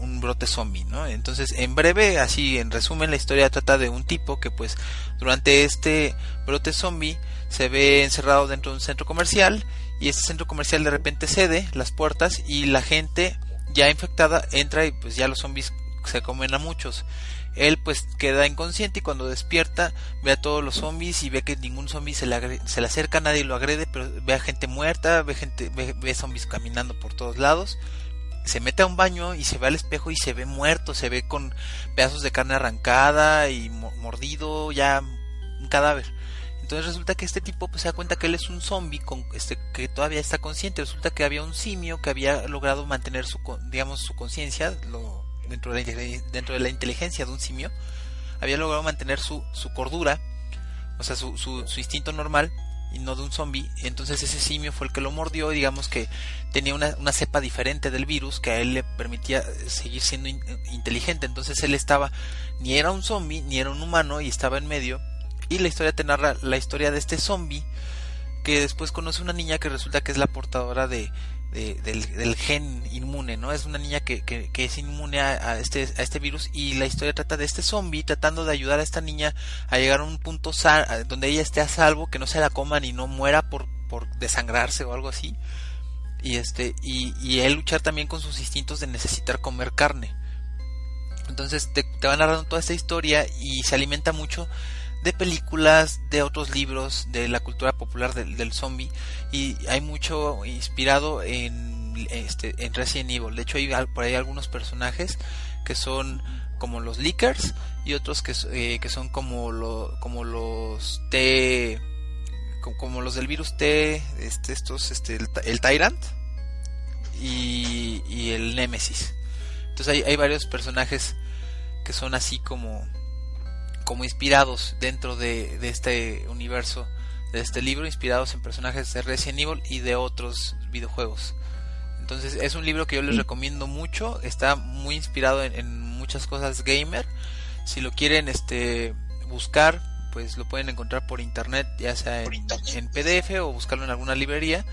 un brote zombie, ¿no? Entonces, en breve, así en resumen, la historia trata de un tipo que pues durante este brote zombie se ve encerrado dentro de un centro comercial y este centro comercial de repente cede las puertas y la gente ya infectada entra y pues ya los zombies se comen a muchos. Él pues queda inconsciente y cuando despierta ve a todos los zombies y ve que ningún zombie se le, se le acerca, nadie lo agrede, pero ve a gente muerta, ve gente, ve, zombies caminando por todos lados. Se mete a un baño y se ve al espejo y se ve muerto, se ve con pedazos de carne arrancada y mordido, ya un cadáver. Entonces resulta que este tipo pues, se da cuenta que él es un zombie con, este, que todavía está consciente. Resulta que había un simio que había logrado mantener su, digamos, su conciencia, lo, dentro de, dentro de la inteligencia de un simio, había logrado mantener su, su cordura, o sea, su, su, instinto normal y no de un zombie. Entonces ese simio fue el que lo mordió, digamos que tenía una, una cepa diferente del virus que a él le permitía seguir siendo inteligente. Entonces él estaba, ni era un zombie, ni era un humano y estaba en medio. Y la historia te narra la historia de este zombie que después conoce una niña que resulta que es la portadora de, del, gen inmune, ¿no? Es una niña que, que, es inmune a, este, a este virus y la historia trata de este zombie tratando de ayudar a esta niña a llegar a un punto donde ella esté a salvo, que no se la coman y no muera por, por desangrarse o algo así. Y este, y, y él luchar también con sus instintos de necesitar comer carne. Entonces te, te van narrando toda esta historia y se alimenta mucho de películas, de otros libros, de la cultura popular del, del zombie y hay mucho inspirado en, este, en Resident Evil. De hecho hay por ahí algunos personajes que son como los Lickers y otros que, eh, que son como, como los T como, los del virus T, este, estos, este, el, Tyrant y, y, el Nemesis. Entonces hay, hay varios personajes que son así como como inspirados dentro de, este universo, de este libro, inspirados en personajes de Resident Evil y de otros videojuegos. Entonces es un libro que yo les recomiendo mucho, está muy inspirado en, muchas cosas gamer. Si lo quieren este buscar, pues lo pueden encontrar por internet, ya sea en, en PDF o buscarlo en alguna librería.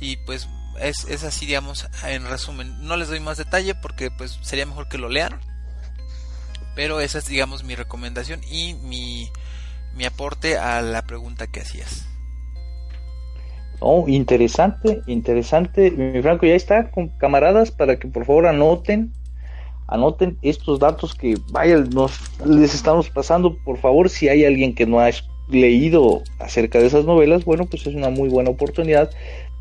Y pues es, es así, digamos, en resumen. No les doy más detalle porque pues sería mejor que lo lean pero esa es, digamos, mi recomendación y mi, mi aporte a la pregunta que hacías. Oh, interesante, interesante. Mi Franco ya está con camaradas para que por favor anoten, anoten estos datos que vaya, nos les estamos pasando. Por favor, si hay alguien que no ha leído acerca de esas novelas, bueno, pues es una muy buena oportunidad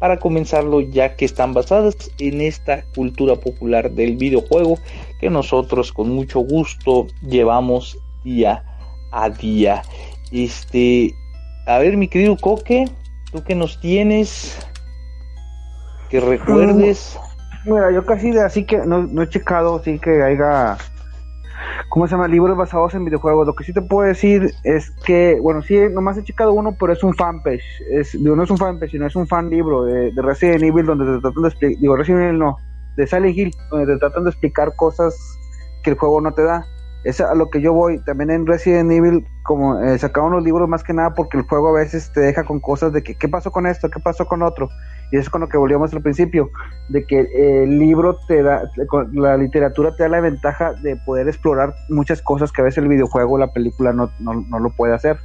para comenzarlo ya que están basadas en esta cultura popular del videojuego que nosotros con mucho gusto llevamos día a día. Este, a ver mi querido Coque, tú que nos tienes que recuerdes. Mira, yo casi así que no, no he checado, así que haya ¿cómo se llama? Libros basados en videojuegos. Lo que sí te puedo decir es que, bueno, sí, nomás he checado uno, pero es un fanpage. Es, no es un fanpage, sino es un fan libro de, Resident Evil donde te tratan de explicar, digo, Resident Evil no, de Silent Hill, donde te tratan de explicar cosas que el juego no te da. Es a lo que yo voy. También en Resident Evil, como eh, sacaban los libros más que nada porque el juego a veces te deja con cosas de que, ¿qué pasó con esto? ¿Qué pasó con otro? Y eso es con lo que volvíamos al principio, de que el libro te da, la literatura te da la ventaja de poder explorar muchas cosas que a veces el videojuego o la película no, no, lo puede hacer.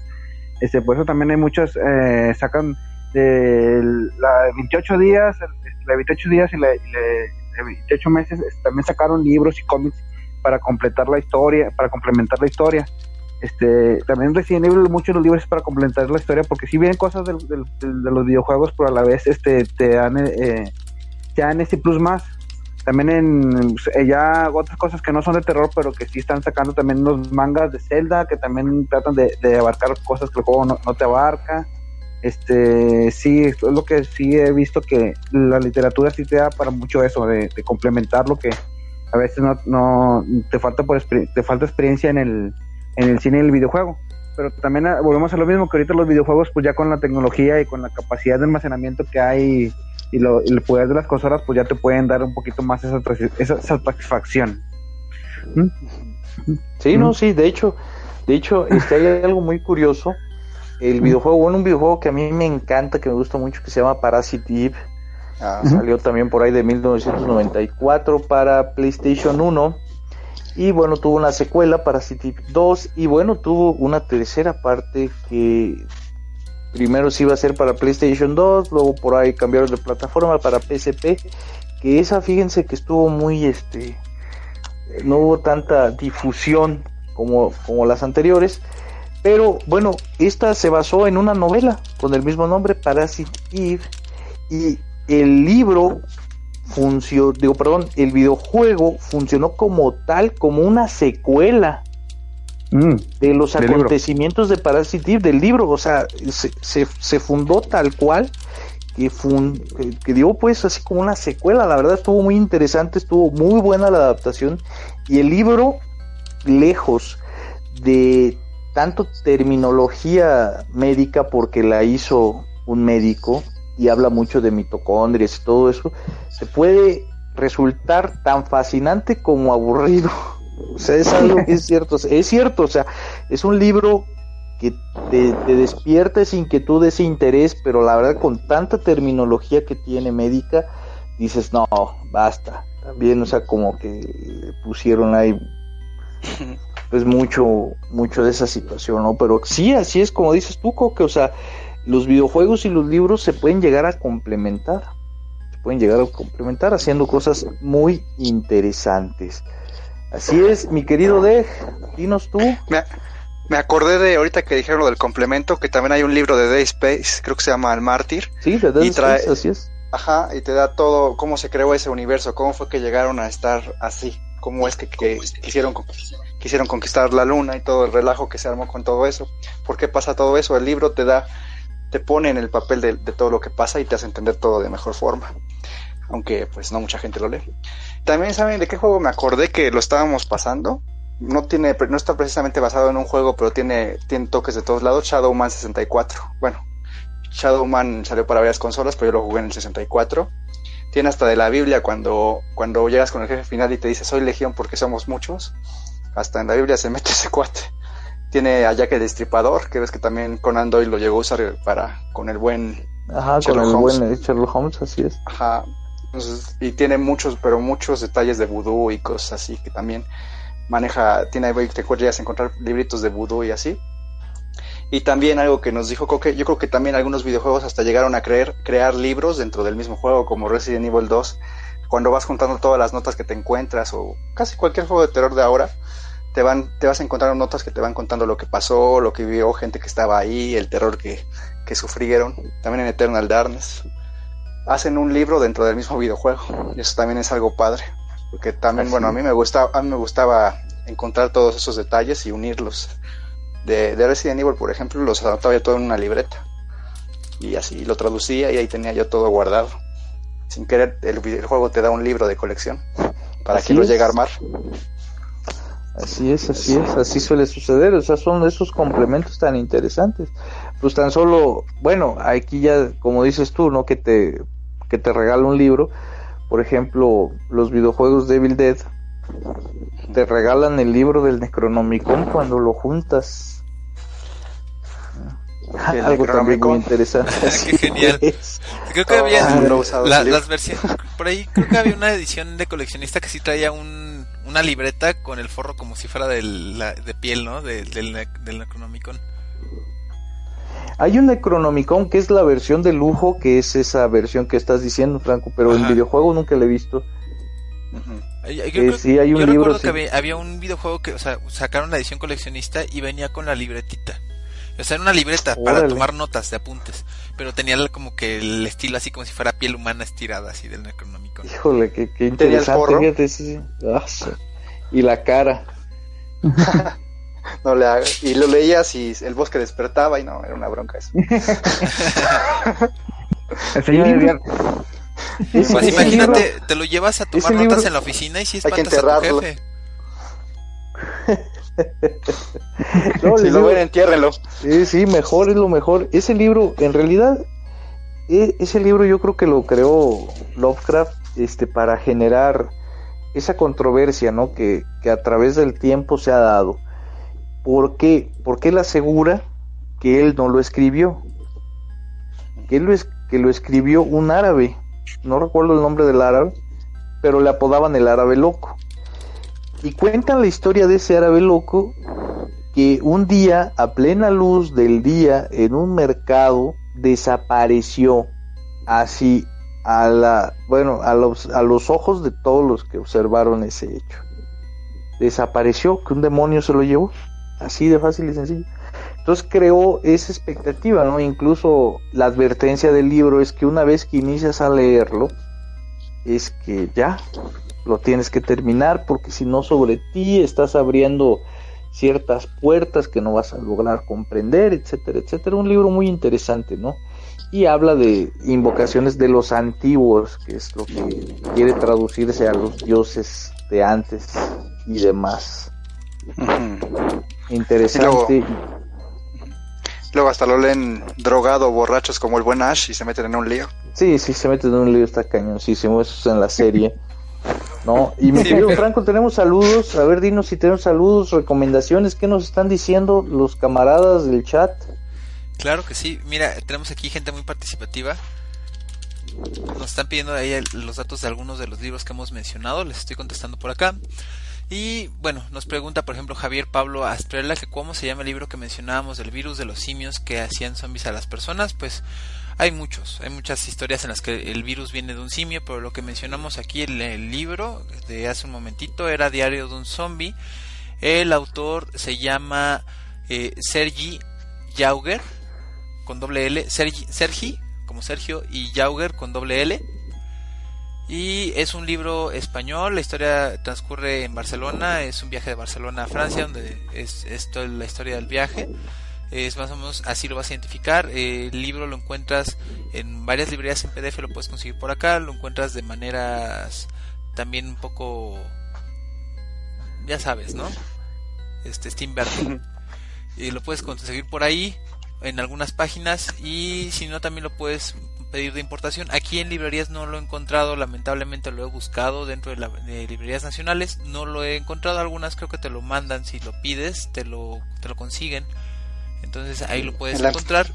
Este, por eso también hay muchos, eh, sacan de la 28 días, la 28 días y la, y la 28 meses, también sacaron libros y cómics para completar la historia, para complementar la historia. Este, también Resident Evil muchos los libros para complementar la historia porque si bien cosas de los videojuegos pero a la vez este te dan eh, te dan ese plus más también en pues, ya otras cosas que no son de terror pero que sí están sacando también unos mangas de Zelda que también tratan de, abarcar cosas que el juego no, te abarca este sí es lo que sí he visto que la literatura sí te da para mucho eso de complementar lo que a veces no, no te falta por te falta experiencia en el, en el cine y el videojuego. Pero también ah, volvemos a lo mismo que ahorita los videojuegos, pues ya con la tecnología y con la capacidad de almacenamiento que hay y, lo, el poder de las consolas, pues ya te pueden dar un poquito más esa, esa satisfacción. ¿Mm? Sí, no, sí, de hecho, de hecho, este, hay algo muy curioso. El videojuego, bueno, un videojuego que a mí me encanta, que me gusta mucho, que se llama Parasite Eve Salió también por ahí de 1994 para PlayStation 1. Y bueno, tuvo una secuela para City 2. Y bueno, tuvo una tercera parte que primero se iba a hacer para PlayStation 2. Luego por ahí cambiaron de plataforma para PSP. Que esa, fíjense que estuvo muy este. No hubo tanta difusión como, como las anteriores. Pero bueno, esta se basó en una novela con el mismo nombre, Parasite Eve. Y el libro funcionó, digo, perdón, el videojuego funcionó como tal, como una secuela mm, de los acontecimientos de Parasite del libro, o sea, se, se, fundó tal cual que, que dio pues así como una secuela, la verdad estuvo muy interesante, estuvo muy buena la adaptación. Y el libro, lejos de tanto terminología médica porque la hizo un médico, y habla mucho de mitocondrias y todo eso, se puede resultar tan fascinante como aburrido. O sea, es algo que es cierto, es cierto, o sea, es un libro que te, te despierta esa inquietud, ese interés, pero la verdad con tanta terminología que tiene médica, dices, no, basta. También, o sea, como que pusieron ahí pues mucho, mucho de esa situación, ¿no? Pero sí, así es como dices tú, que, o sea, los videojuegos y los libros se pueden llegar a complementar. Se pueden llegar a complementar haciendo cosas muy interesantes. Así es, mi querido Dej, dinos tú. Me, acordé de ahorita que dijeron lo del complemento, que también hay un libro de Day Space, creo que se llama El Mártir. Sí, de Day Space, así es. Ajá, y te da todo, cómo se creó ese universo, cómo fue que llegaron a estar así, cómo es que, quisieron, quisieron conquistar la luna y todo el relajo que se armó con todo eso. ¿Por qué pasa todo eso? El libro te da, te pone en el papel de, todo lo que pasa y te hace entender todo de mejor forma aunque pues no mucha gente lo lee. También saben de qué juego me acordé que lo estábamos pasando. No tiene, no está precisamente basado en un juego, pero tiene, tiene toques de todos lados. Shadowman 64. Bueno, Shadowman salió para varias consolas, pero yo lo jugué en el 64. Tiene hasta de la Biblia cuando, cuando llegas con el jefe final y te dice soy legión porque somos muchos. Hasta en la Biblia se mete ese cuate. Tiene a Jack el Destripador, que ves que también Conan Doyle lo llegó a usar para con el buen Ajá, con el buen Sherlock Holmes, así es. Ajá, y tiene muchos, pero muchos detalles de vudú y cosas así que también maneja, tiene, te a encontrar libritos de vudú y así. Y también algo que nos dijo Coque, yo creo que también algunos videojuegos hasta llegaron a creer, crear libros dentro del mismo juego, como Resident Evil 2, cuando vas contando todas las notas que te encuentras, o casi cualquier juego de terror de ahora, te van, te vas a encontrar notas que te van contando lo que pasó, lo que vivió gente que estaba ahí, el terror que, que sufrieron, también en Eternal Darkness hacen un libro dentro del mismo videojuego. Y eso también es algo padre. Porque también, bueno, a mí me gustaba, a mí me gustaba encontrar todos esos detalles y unirlos. De, de Resident Evil, por ejemplo, los anotaba yo todo en una libreta. Y así lo traducía y ahí tenía yo todo guardado. Sin querer, el, juego te da un libro de colección para que lo llegue a armar. Así es, así es, así suele suceder. O sea, son esos complementos tan interesantes. Pues tan solo, bueno, aquí ya, como dices tú, ¿no? Que te que te regala un libro. Por ejemplo, los videojuegos Devil Dead te regalan el libro del Necronomicon cuando lo juntas. Algo también muy interesante. Qué genial. Creo que había las versiones por ahí creo que había una edición de coleccionista que sí traía un, una libreta con el forro como si fuera de, de piel, ¿no? del, del Necronomicon. Hay un Necronomicon que es la versión de lujo, que es esa versión que estás diciendo, Franco, pero en videojuego nunca la he visto. sí, hay un libro. que había, un videojuego que, o sea, sacaron la edición coleccionista y venía con la libretita. O sea, era una libreta para tomar notas de apuntes, pero tenía como que el estilo así como si fuera piel humana estirada, así del Necronomicon. Híjole, qué, qué interesante. Ah, y la cara. no le Y lo leías y el bosque despertaba y no, era una bronca eso. pues imagínate, te lo llevas a tomar notas en la oficina y si espantas a tu jefe. si lo ven, entiérrenlo. Sí, sí, mejor es lo mejor. Ese libro, en realidad, e, ese libro yo creo que lo creó Lovecraft este, para generar esa controversia, ¿no? Que, que a través del tiempo se ha dado ¿Por qué? Porque él asegura que él no lo escribió. Que, él lo, que lo escribió un árabe. No recuerdo el nombre del árabe, pero le apodaban el árabe loco. Y cuentan la historia de ese árabe loco que un día, a plena luz del día, en un mercado, desapareció así a la, bueno, a los, a los ojos de todos los que observaron ese hecho. Desapareció, que un demonio se lo llevó. Así de fácil y sencillo. Entonces creó esa expectativa, ¿no? Incluso la advertencia del libro es que una vez que inicias a leerlo, es que ya lo tienes que terminar porque si no sobre ti estás abriendo ciertas puertas que no vas a lograr comprender, etcétera, etcétera. Un libro muy interesante, ¿no? Y habla de invocaciones de los antiguos, que es lo que quiere traducirse a los dioses de antes y demás. Interesante. Luego, hasta lo leen drogado, borrachos como el buen Ash y se meten en un lío. Sí, sí, se meten en un lío, está cañoncísimo, eso es en la serie. ¿No? Y mi querido Franco, tenemos saludos. A ver, dinos si tenemos saludos, recomendaciones. ¿Qué nos están diciendo los camaradas del chat? Claro que sí. Mira, tenemos aquí gente muy participativa. Nos están pidiendo ahí los datos de algunos de los libros que hemos mencionado. Les estoy contestando por acá. Y bueno, nos pregunta por ejemplo Javier Pablo Astrella que cómo se llama el libro que mencionábamos del virus de los simios que hacían zombies a las personas. Pues Hay muchos, hay muchas historias en las que el virus viene de un simio, pero lo que mencionamos aquí en el libro de hace un momentito era Diario de un zombie. El autor se llama eh, Sergi Jauger, con doble L, Sergi, como Sergio, y Jauger con doble L. Y es un libro español, la historia transcurre en Barcelona, es un viaje de Barcelona a Francia, donde es, es toda la historia del viaje es más o menos así lo vas a identificar. el libro lo encuentras en varias librerías en PDF, lo puedes conseguir por acá, lo encuentras de maneras también un poco, ya sabes, ¿no? Este Steam Verde. y lo puedes conseguir por ahí en algunas páginas y si no también lo puedes pedir de importación. Aquí en librerías no lo he encontrado, lamentablemente lo he buscado dentro de, de, librerías nacionales, no lo he encontrado. Algunas creo que te lo mandan si lo pides, te lo, te lo consiguen. Entonces ahí lo puedes encontrar.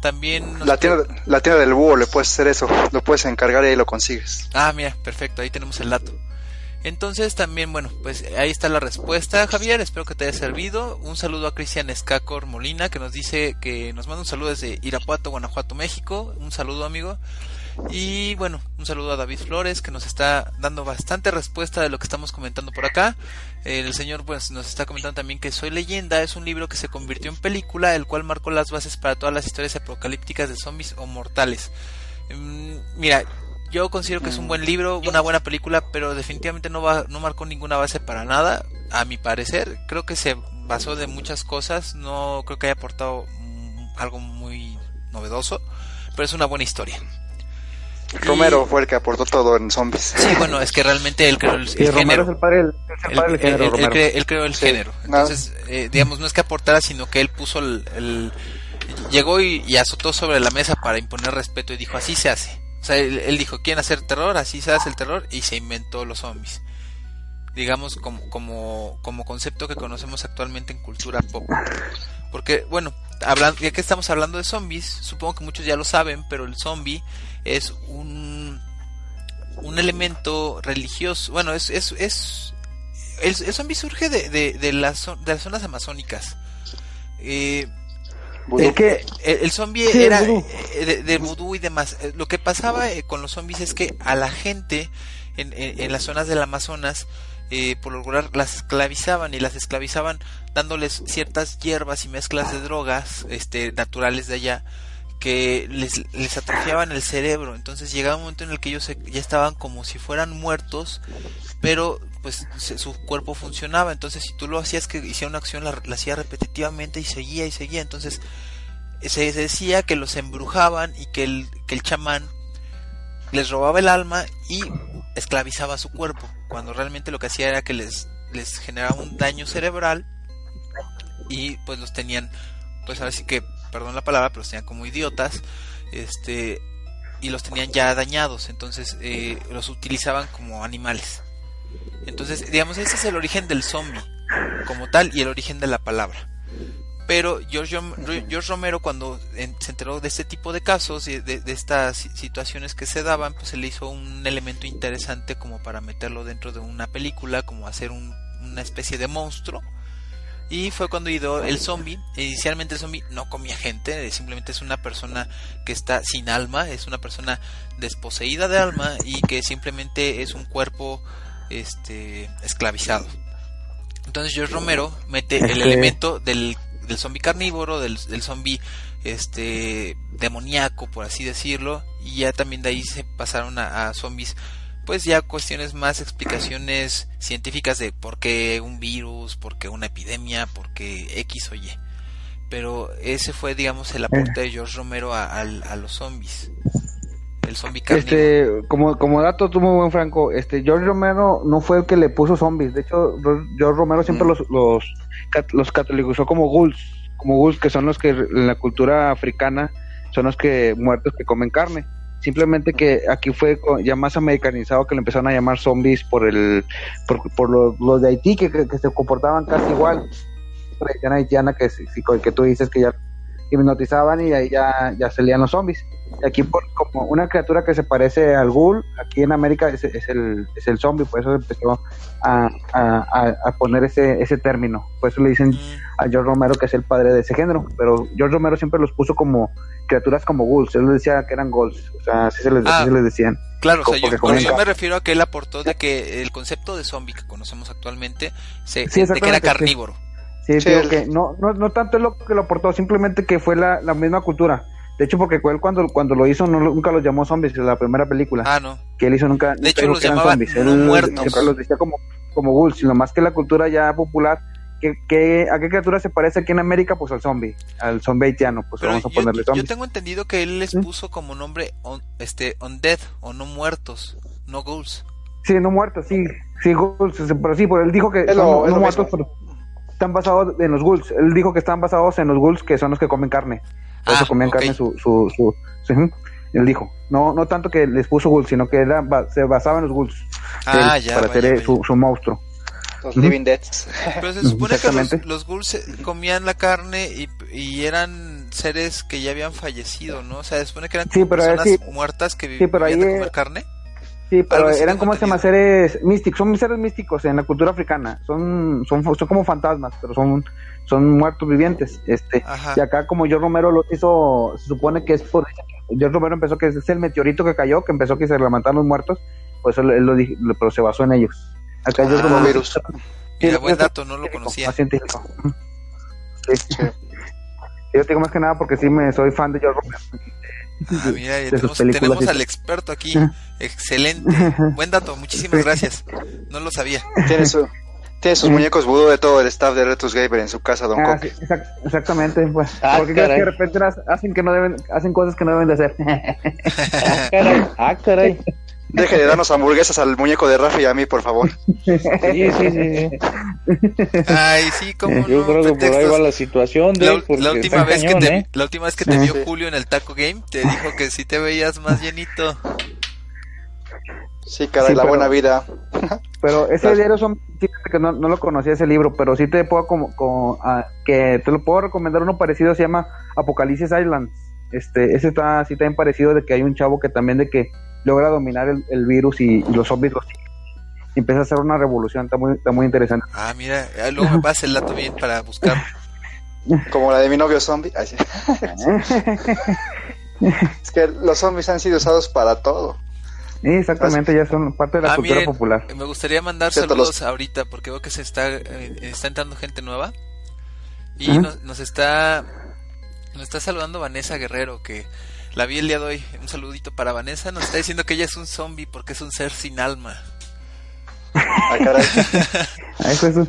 También la tienda, la tienda del búho le puedes hacer eso, lo puedes encargar y ahí lo consigues. Ah, mira, perfecto, ahí tenemos el dato. Entonces también, bueno, pues ahí está la respuesta, Javier, espero que te haya servido. Un saludo a Cristian Escacor Molina, que nos dice que nos manda un saludo desde Irapuato, Guanajuato, México. Un saludo, amigo. Y bueno, un saludo a David Flores que nos está dando bastante respuesta de lo que estamos comentando por acá. El señor pues nos está comentando también que Soy leyenda es un libro que se convirtió en película, el cual marcó las bases para todas las historias apocalípticas de zombies o mortales. Mm, mira, yo considero que es un buen libro, una buena película, pero definitivamente no va, no marcó ninguna base para nada, a mi parecer. Creo que se basó de muchas cosas, no creo que haya aportado mm, algo muy novedoso, pero es una buena historia. Romero fue el que aportó todo en zombies. Sí, bueno, es que realmente él creó el, género. Romero es el padre, del género. Él, creó el género. Entonces, eh, digamos, no es que aportara, sino que él puso el. llegó y, azotó sobre la mesa para imponer respeto y dijo: Así se hace. O sea, él, dijo: ¿Quieren hacer terror? Así se hace el terror. Y se inventó los zombies. Digamos, como, como, como concepto que conocemos actualmente en cultura pop. Porque, bueno, hablando, ya que estamos hablando de zombies, supongo que muchos ya lo saben, pero el zombie es un, un elemento religioso. Bueno, es, es, es el, zombie surge de, de, de, las, de las zonas amazónicas. Eh, el, que, el, zombie era eh, de, vudú y demás. Eh, lo que pasaba con los zombies es que a la gente en, en, las zonas del Amazonas, por lo regular, las esclavizaban y las esclavizaban dándoles ciertas hierbas y mezclas de drogas este, naturales de allá que les, les atrofiaban el cerebro. Entonces llegaba un momento en el que ellos ya estaban como si fueran muertos, pero pues su cuerpo funcionaba. Entonces si tú lo hacías que hiciera una acción, la, hacía repetitivamente y seguía y seguía. Entonces se decía que los embrujaban y que el, que el chamán les robaba el alma y esclavizaba su cuerpo, cuando realmente lo que hacía era que les, les generaba un daño cerebral y pues los tenían, pues ahora sí que perdón la palabra, pero los tenían como idiotas, este, y los tenían ya dañados, entonces eh, los utilizaban como animales. Entonces, digamos, ese es el origen del zombie como tal y el origen de la palabra. Pero George, George Romero cuando se enteró de este tipo de casos y de, de, estas situaciones que se daban, pues se le hizo un elemento interesante como para meterlo dentro de una película, como hacer un, una especie de monstruo y fue cuando el zombie. Inicialmente el zombie no comía gente, simplemente es una persona que está sin alma, es una persona desposeída de alma y que simplemente es un cuerpo este esclavizado. Entonces George Romero mete el elemento del, del zombie carnívoro, del, del zombie este demoníaco, por así decirlo, y ya también de ahí se pasaron a, a zombies pues ya cuestiones más explicaciones científicas de por qué un virus, por qué una epidemia, por qué X o Y. Pero ese fue, digamos, el aporte de George Romero a, los zombies. El zombie Este, como, como dato, tú muy buen Franco, este, George Romero no fue el que le puso zombies. De hecho, George Romero siempre mm. los, los, los catalogizó como ghouls, como ghouls que son los que en la cultura africana son los que muertos que comen carne simplemente que aquí fue ya más americanizado que le empezaron a llamar zombies por el por, los, de Haití que, se comportaban casi igual. Tradición haitiana que, que tú dices que ya hipnotizaban y ahí ya, ya salían los zombies. Y aquí por, como una criatura que se parece al ghoul, aquí en América es, el, es el zombie, por eso empezó a, a, poner ese, ese término. Por eso le dicen a George Romero que es el padre de ese género, pero George Romero siempre los puso como criaturas como ghouls, él decía que eran ghouls, o sea, así se les, ah, decían. Claro, o sea, yo, me refiero a que él aportó de que el concepto de zombie que conocemos actualmente se, de que era carnívoro. Sí, digo que no, no, no tanto es lo que lo aportó, simplemente que fue la, la misma cultura. De hecho, porque él cuando, cuando lo hizo nunca los llamó zombies, en la primera película. Ah, no. Que él hizo nunca. De hecho, los llamaba zombies. Él, muertos. los decía como, como ghouls, sino más que la cultura ya popular. Que, ¿A qué criatura se parece aquí en América? Pues al zombie, al zombie haitiano. Pues vamos a ponerle zombie. Yo tengo entendido que él les puso como nombre este, undead o no muertos, no ghouls. Sí, no muertos, sí. Sí, ghouls, pero sí, pero él dijo que no, muertos, pero están basados en los ghouls. Él dijo que están basados en los ghouls que son los que comen carne. Por eso ah, comían carne su, su, su, Él dijo, no, no tanto que les puso ghouls, sino que era, se basaba en los ghouls ah, ya, para hacer Su, su, monstruo. Los Living Deads. Pero se supone que los, los, ghouls comían la carne y, y, eran seres que ya habían fallecido, ¿no? O sea, se supone que eran personas muertas que vivían de comer carne. Sí, pero eran como se llama seres místicos, son seres místicos en la cultura africana, son, son, son como fantasmas, pero son, son muertos vivientes. Este, y acá como yo Romero lo hizo, se supone que es por yo Romero empezó que es el meteorito que cayó, que empezó que se levantaron los muertos, pues él, lo dijo, pero se basó en ellos. Acá yo Romero, virus. Mira, buen dato, no lo conocía. científico. Yo digo más que nada porque sí me soy fan de George Romero. Ah, mira, tenemos, tenemos al experto aquí. Excelente. Buen dato, muchísimas gracias. No lo sabía. Tiene, su, tiene sus muñecos vudú de todo el staff de Retus Gamer en su casa, Don ah, exactamente, pues. Ah, porque que de repente hacen que no deben, hacen cosas que no deben de hacer. ah, caray. Ah, caray. Deje de darnos hamburguesas al muñeco de Rafa y a mí, por favor. Sí, sí, sí. Ay, sí, como Yo creo que por ahí va la situación. De, la, última vez que te, ¿eh? la última vez que te vio Julio en el Taco Game, te dijo que sí te veías más llenito. Sí, caray, la buena vida. Pero ese diario son, que no, no, lo conocía ese libro, pero sí te puedo como, como ah, que te lo puedo recomendar uno parecido, se llama Apocalipsis Island. Este, ese está así también parecido de que hay un chavo que también de que logra dominar el, virus y, los zombies los y empieza a hacer una revolución, está muy, está muy interesante. Ah, mira, luego me pasa el dato bien para buscar. Como la de mi novio zombie. es que los zombies han sido usados para todo. Sí, exactamente, ya son parte de la ah, cultura popular. Me gustaría mandar saludos ahorita porque veo que se está, eh, está entrando gente nueva y nos, nos, está nos está saludando Vanessa Guerrero que la vi el día de hoy. Un saludito para Vanessa. Nos está diciendo que ella es un zombie porque es un ser sin alma. Ah, caray.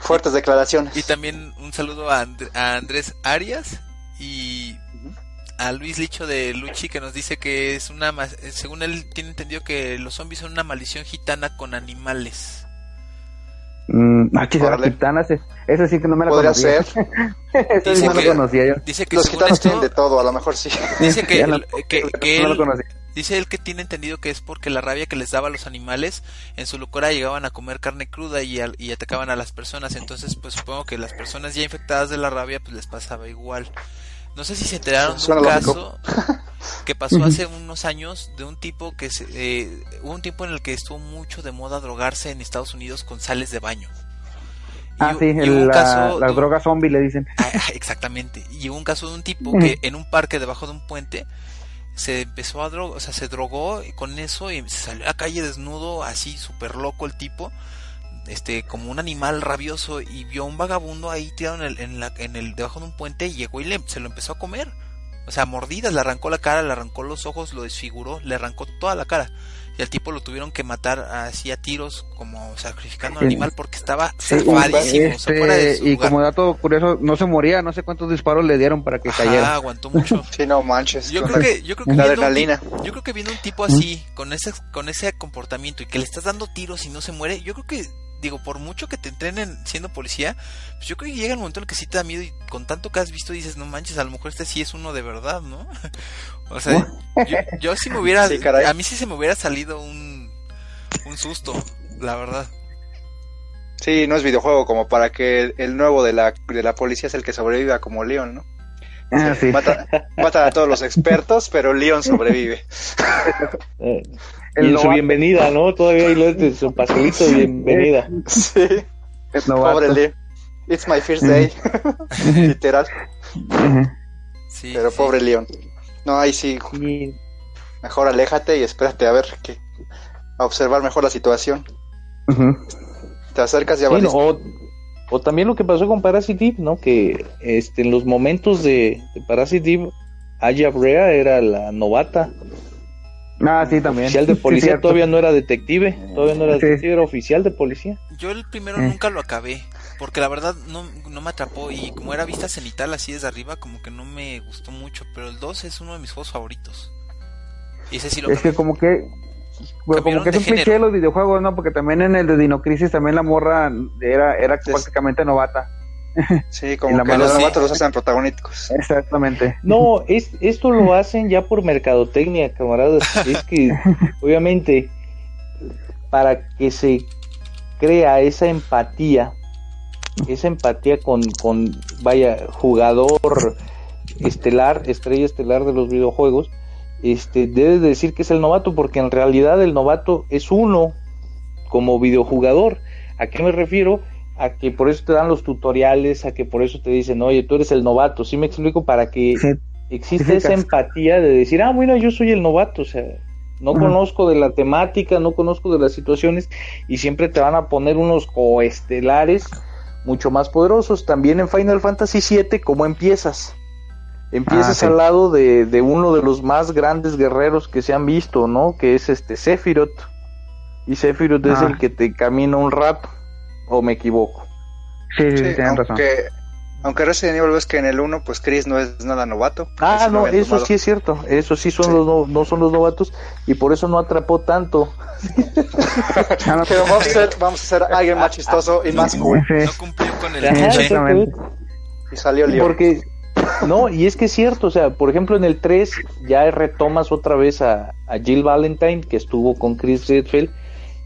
Fuertes declaraciones. Y también un saludo a, a Andrés Arias y a Luis Licho de Luchi que nos dice que es una según él tiene entendido que los zombies son una maldición gitana con animales. Mm, aquí ah, la gitana, ese sí que no me la Podría ser. Eso sí no lo conocía yo. Dice que los gitanos tienen de todo, a lo mejor sí. Dice que, que, que él, dice él que tiene entendido que es porque la rabia que les daba a los animales, en su locura llegaban a comer carne cruda y, y atacaban a las personas. Entonces, pues supongo que las personas ya infectadas de la rabia, pues les pasaba igual. No sé si se enteraron de un caso que pasó hace unos años de un tipo que se, eh, hubo un tiempo en el que estuvo mucho de moda drogarse en Estados Unidos con sales de baño. Ah, sí, la, las drogas zombie le dicen. Ah, exactamente. Y hubo un caso de un tipo que en un parque debajo de un puente se empezó a drogar, o sea, se drogó y con eso y se salió a la calle desnudo, así súper loco el tipo este como un animal rabioso y vio a un vagabundo ahí tirado en el, en, la, en el debajo de un puente y llegó y le, se lo empezó a comer. O sea, mordidas, le arrancó la cara, le arrancó los ojos, lo desfiguró, le arrancó toda la cara. Y al tipo lo tuvieron que matar así a tiros, como sacrificando al animal porque estaba este, y como dato curioso, no se moría, no sé cuántos disparos le dieron para que cayera. aguantó mucho. sí, no manches. Yo creo que, yo creo que viendo un, yo creo que viendo un tipo así, con ese, con ese comportamiento y que le estás dando tiros y no se muere, yo creo que digo, por mucho que te entrenen siendo policía, pues yo creo que llega el momento en el que sí te da miedo y con tanto que has visto dices, no manches, a lo mejor este sí es uno de verdad, ¿no? o sea, yo, si me hubiera, a mí sí se me hubiera salido un, un susto, la verdad. Sí, no es videojuego como para que el nuevo de la, de la policía es el que sobreviva como León, ¿no? Ah, sí. Mata, mata, a todos los expertos, pero Leon sobrevive. Eh, y en su bienvenida, ¿no? Todavía hay su pastelito de bienvenida. Sí. Pobre Leon. It's my first day. Literal. Sí, pero pobre Leon. No, ahí sí. Mejor aléjate y espérate a ver qué. A observar mejor la situación. Te acercas y ya o, o, también lo que pasó con Parasitive, ¿no? Que este, en los momentos de, de Parasitive, Aya Brea era la novata. Ah, sí, también. Oficial de policía, todavía no era detective, todavía no era detective, era oficial de policía. Yo el primero eh. nunca lo acabé, porque la verdad no, no me atrapó y como era vista cenital así desde arriba, como que no me gustó mucho, pero el 2 es uno de mis juegos favoritos. Y ese sí lo Es que como que como que es un cliché los videojuegos, ¿no? Porque también en el de Dino Crisis también la morra era, era prácticamente novata. Sí, como que los novatos los hacen protagónicos. Exactamente. No, es, esto lo hacen ya por mercadotecnia, camaradas. Es que, obviamente, para que se crea esa empatía, esa empatía con, con vaya, jugador estelar, estrella estelar de los videojuegos, este, debes decir que es el novato, porque en realidad el novato es uno como videojugador. ¿A qué me refiero? A que por eso te dan los tutoriales, a que por eso te dicen, oye, tú eres el novato. ¿Sí me explico? Para que exista esa empatía de decir, ah, bueno, yo soy el novato, o sea, no conozco de la temática, no conozco de las situaciones y siempre te van a poner unos coestelares mucho más poderosos. También en Final Fantasy VII, ¿cómo empiezas? Empiezas ah, al lado de, de, uno de los más grandes guerreros que se han visto, ¿no? Que es este Sephiroth. Y Sephiroth es ah. el que te camina un rato, o me equivoco. Sí, sí, sí razón. Aunque Resident Evil ves que en el 1, pues Chris no es nada novato. Ah, no, eso sí es cierto. Eso sí son los no, no, son los novatos y por eso no atrapó tanto. Pero vamos a ser, vamos a ser alguien más chistoso y más cool. No cumplió con el Y salió Leon. Porque no, y es que es cierto, o sea, por ejemplo en el 3 ya retomas otra vez a, Jill Valentine que estuvo con Chris Redfield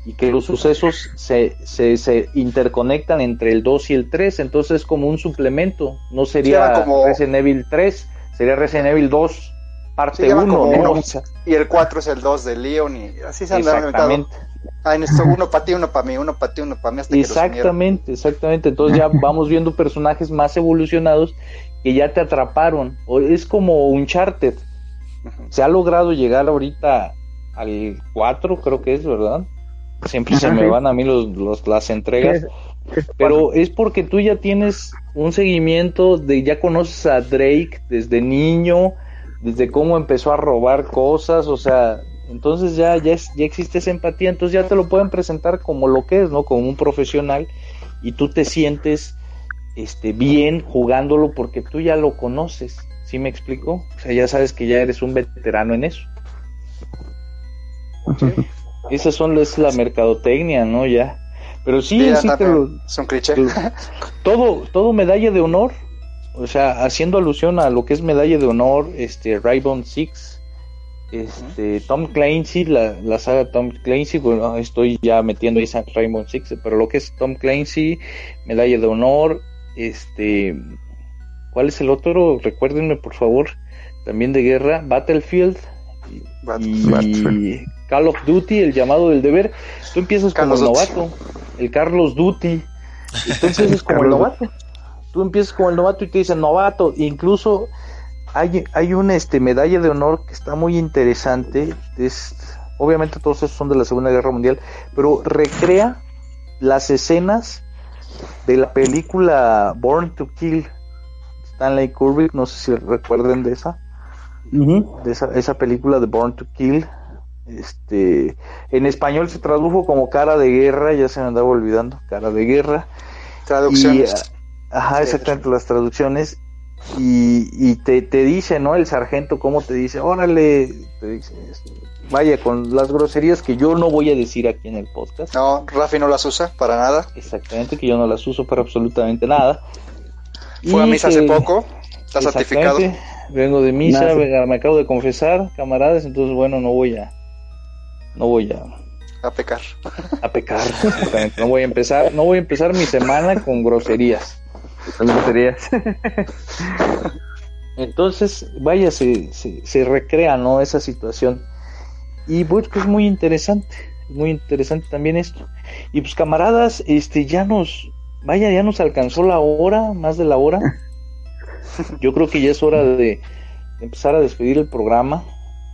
y que los sucesos se, se, se, interconectan entre el 2 y el 3, entonces es como un suplemento, no sería como... Resident Evil 3, sería Resident Evil 2, parte 1, Y el 4 es el 2 de Leon y así se han Exactamente. Ah, en esto uno para ti, uno para mí, uno para ti, uno para mí. Hasta exactamente, exactamente. Entonces ya vamos viendo personajes más evolucionados que ya te atraparon. Es como un charted. Se ha logrado llegar ahorita al 4, creo que es, ¿verdad? Siempre se me van a mí los, las entregas. Pero es porque tú ya tienes un seguimiento de, ya conoces a Drake desde niño, desde cómo empezó a robar cosas, o sea, entonces ya, ya, ya existe esa empatía, entonces ya te lo pueden presentar como lo que es, ¿no? Como un profesional y tú te sientes este, bien jugándolo porque tú ya lo conoces, ¿sí me explico? O sea, ya sabes que ya eres un veterano en eso. Esas son es la mercadotecnia, ¿no? Ya. Pero sí, sí, son cliché. todo, todo medalla de honor, o sea, haciendo alusión a lo que es medalla de honor, este, Rainbow Six, este, Tom Clancy, la, la, saga Tom Clancy, bueno, estoy ya metiendo ahí Rainbow Six, pero lo que es Tom Clancy, Medalla de Honor, este, ¿cuál es el otro? Recuérdenme por favor, también de guerra, Battlefield y, Call of Duty, el llamado del deber. Tú empiezas como el novato, el Carlos Duty, entonces es como el novato. Tú empiezas como el novato y te dicen novato, incluso hay, hay una este, medalla de honor que está muy interesante. Es, obviamente todos esos son de la Segunda Guerra Mundial, pero recrea las escenas de la película Born to Kill. Stanley Kubrick, no sé si recuerden de esa. De esa, esa película de Born to Kill. Este, en español se tradujo como Cara de Guerra, ya se me andaba olvidando, Cara de Guerra. Traducciones. ajá, exactamente, las traducciones y, te, te, dice, ¿no? El sargento, ¿cómo te dice? Órale, te dice, vaya, con las groserías que yo no voy a decir aquí en el podcast. No, Rafi no las usa para nada. Exactamente, que yo no las uso para absolutamente nada. Fue a misa hace poco, está certificado. Vengo de misa, me acabo de confesar, camaradas, entonces bueno, no voy a... No voy a... A pecar. A pecar, No voy a empezar, no voy a empezar mi semana con groserías. Entonces, vaya, se, se, recrea, ¿no? Esa situación. Y pues que es muy interesante, muy interesante también esto. Y pues camaradas, este ya nos, vaya, ya nos alcanzó la hora, más de la hora. Yo creo que ya es hora de empezar a despedir el programa.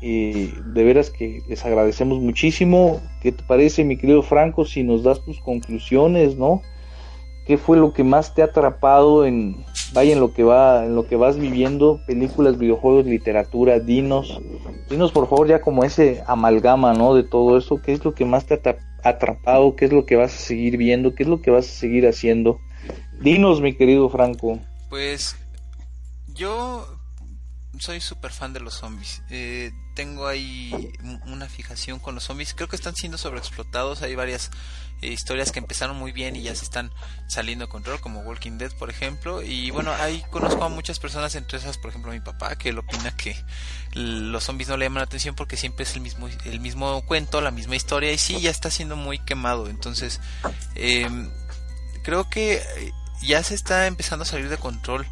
Y de veras que les agradecemos muchísimo. ¿Qué te parece, mi querido Franco, si nos das tus conclusiones, no? ¿Qué fue lo que más te ha atrapado en, vaya, en lo que va, en lo que vas viviendo, películas, videojuegos, literatura, dinos, dinos por favor ya como ese amalgama, ¿no? De todo eso, ¿qué es lo que más te ha atrapado? ¿Qué es lo que vas a seguir viendo? ¿Qué es lo que vas a seguir haciendo? Dinos, mi querido Franco. Pues yo soy súper fan de los zombies. Eh, tengo ahí una fijación con los zombies. Creo que están siendo sobreexplotados. Hay varias eh, historias que empezaron muy bien y ya se están saliendo de control, como Walking Dead, por ejemplo. Y bueno, ahí conozco a muchas personas, entre esas, por ejemplo, mi papá, que él opina que los zombies no le llaman la atención porque siempre es el mismo, el mismo cuento, la misma historia. Y sí, ya está siendo muy quemado. Entonces, em, creo que ya se está empezando a salir de control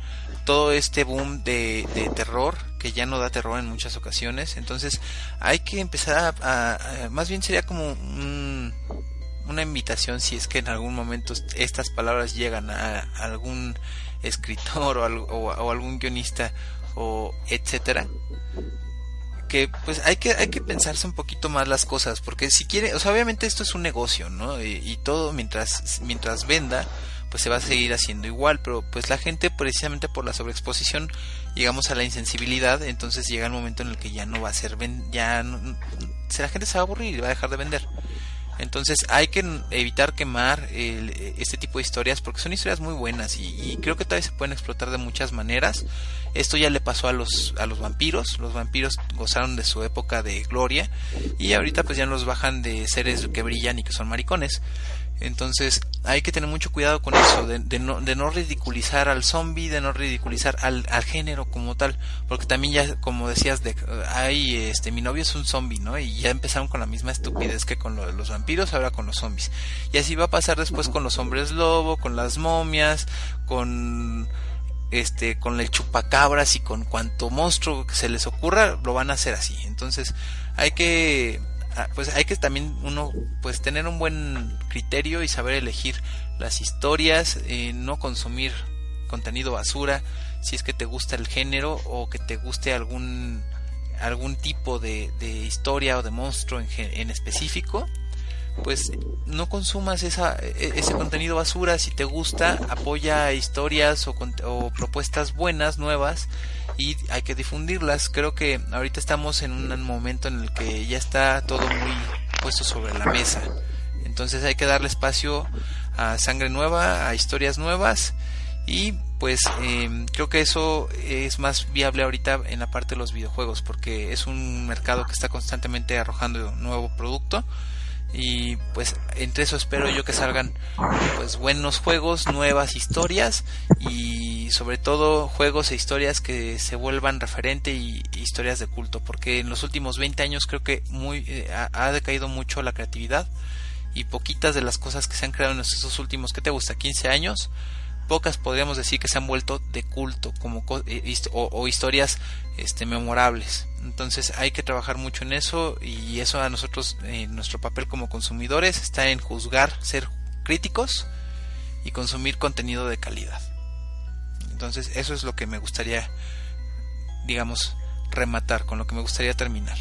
todo este boom de, terror que ya no da terror en muchas ocasiones. Entonces hay que empezar a, más bien sería como una invitación si es que en algún momento estas palabras llegan a, algún escritor o, algún guionista o etcétera que pues hay que hay que pensarse un poquito más las cosas porque si quiere o sea obviamente esto es un negocio no y, y todo mientras mientras venda pues se va a seguir haciendo igual, pero pues la gente precisamente por la sobreexposición llegamos a la insensibilidad, entonces llega el momento en el que ya no va a ser ya la gente se va a aburrir y va a dejar de vender. Entonces hay que evitar quemar este tipo de historias porque son historias muy buenas y, creo que todavía se pueden explotar de muchas maneras. Esto ya le pasó a los, a los vampiros. Los vampiros gozaron de su época de gloria y ahorita pues ya nos bajan de seres que brillan y que son maricones. Entonces hay que tener mucho cuidado con eso, de, no, de no ridiculizar al zombie, de no ridiculizar al, al, género como tal, porque también ya, como decías, de, hay, este, mi novio es un zombie, ¿no? Y ya empezaron con la misma estupidez que con lo de los vampiros, ahora con los zombies. Y así va a pasar después con los hombres lobo, con las momias, con este con el chupacabras y con cuanto monstruo que se les ocurra lo van a hacer así entonces hay que pues hay que también uno pues tener un buen criterio y saber elegir las historias, eh, no consumir contenido basura, si es que te gusta el género o que te guste algún algún tipo de, historia o de monstruo en, en, específico, pues no consumas esa, e, ese contenido basura. Si te gusta, apoya historias o, o propuestas buenas, nuevas y hay que difundirlas. Creo que ahorita estamos en un momento en el que ya está todo muy puesto sobre la mesa. Entonces hay que darle espacio a sangre nueva, a historias nuevas y pues em, creo que eso es más viable ahorita en la parte de los videojuegos porque es un mercado que está constantemente arrojando nuevo producto y pues entre eso espero yo que salgan pues buenos juegos, nuevas historias y sobre todo juegos e historias que se vuelvan referente y historias de culto, porque en los últimos 20 años creo que muy eh, ha, decaído mucho la creatividad y poquitas de las cosas que se han creado en estos últimos, ¿qué te gusta? 15 años, pocas podríamos decir que se han vuelto de culto como eh, o, o historias este memorables entonces hay que trabajar mucho en eso y eso a nosotros, eh, nuestro papel como consumidores está en juzgar, ser críticos y consumir contenido de calidad. Entonces eso es lo que me gustaría, digamos, rematar, con lo que me gustaría terminar.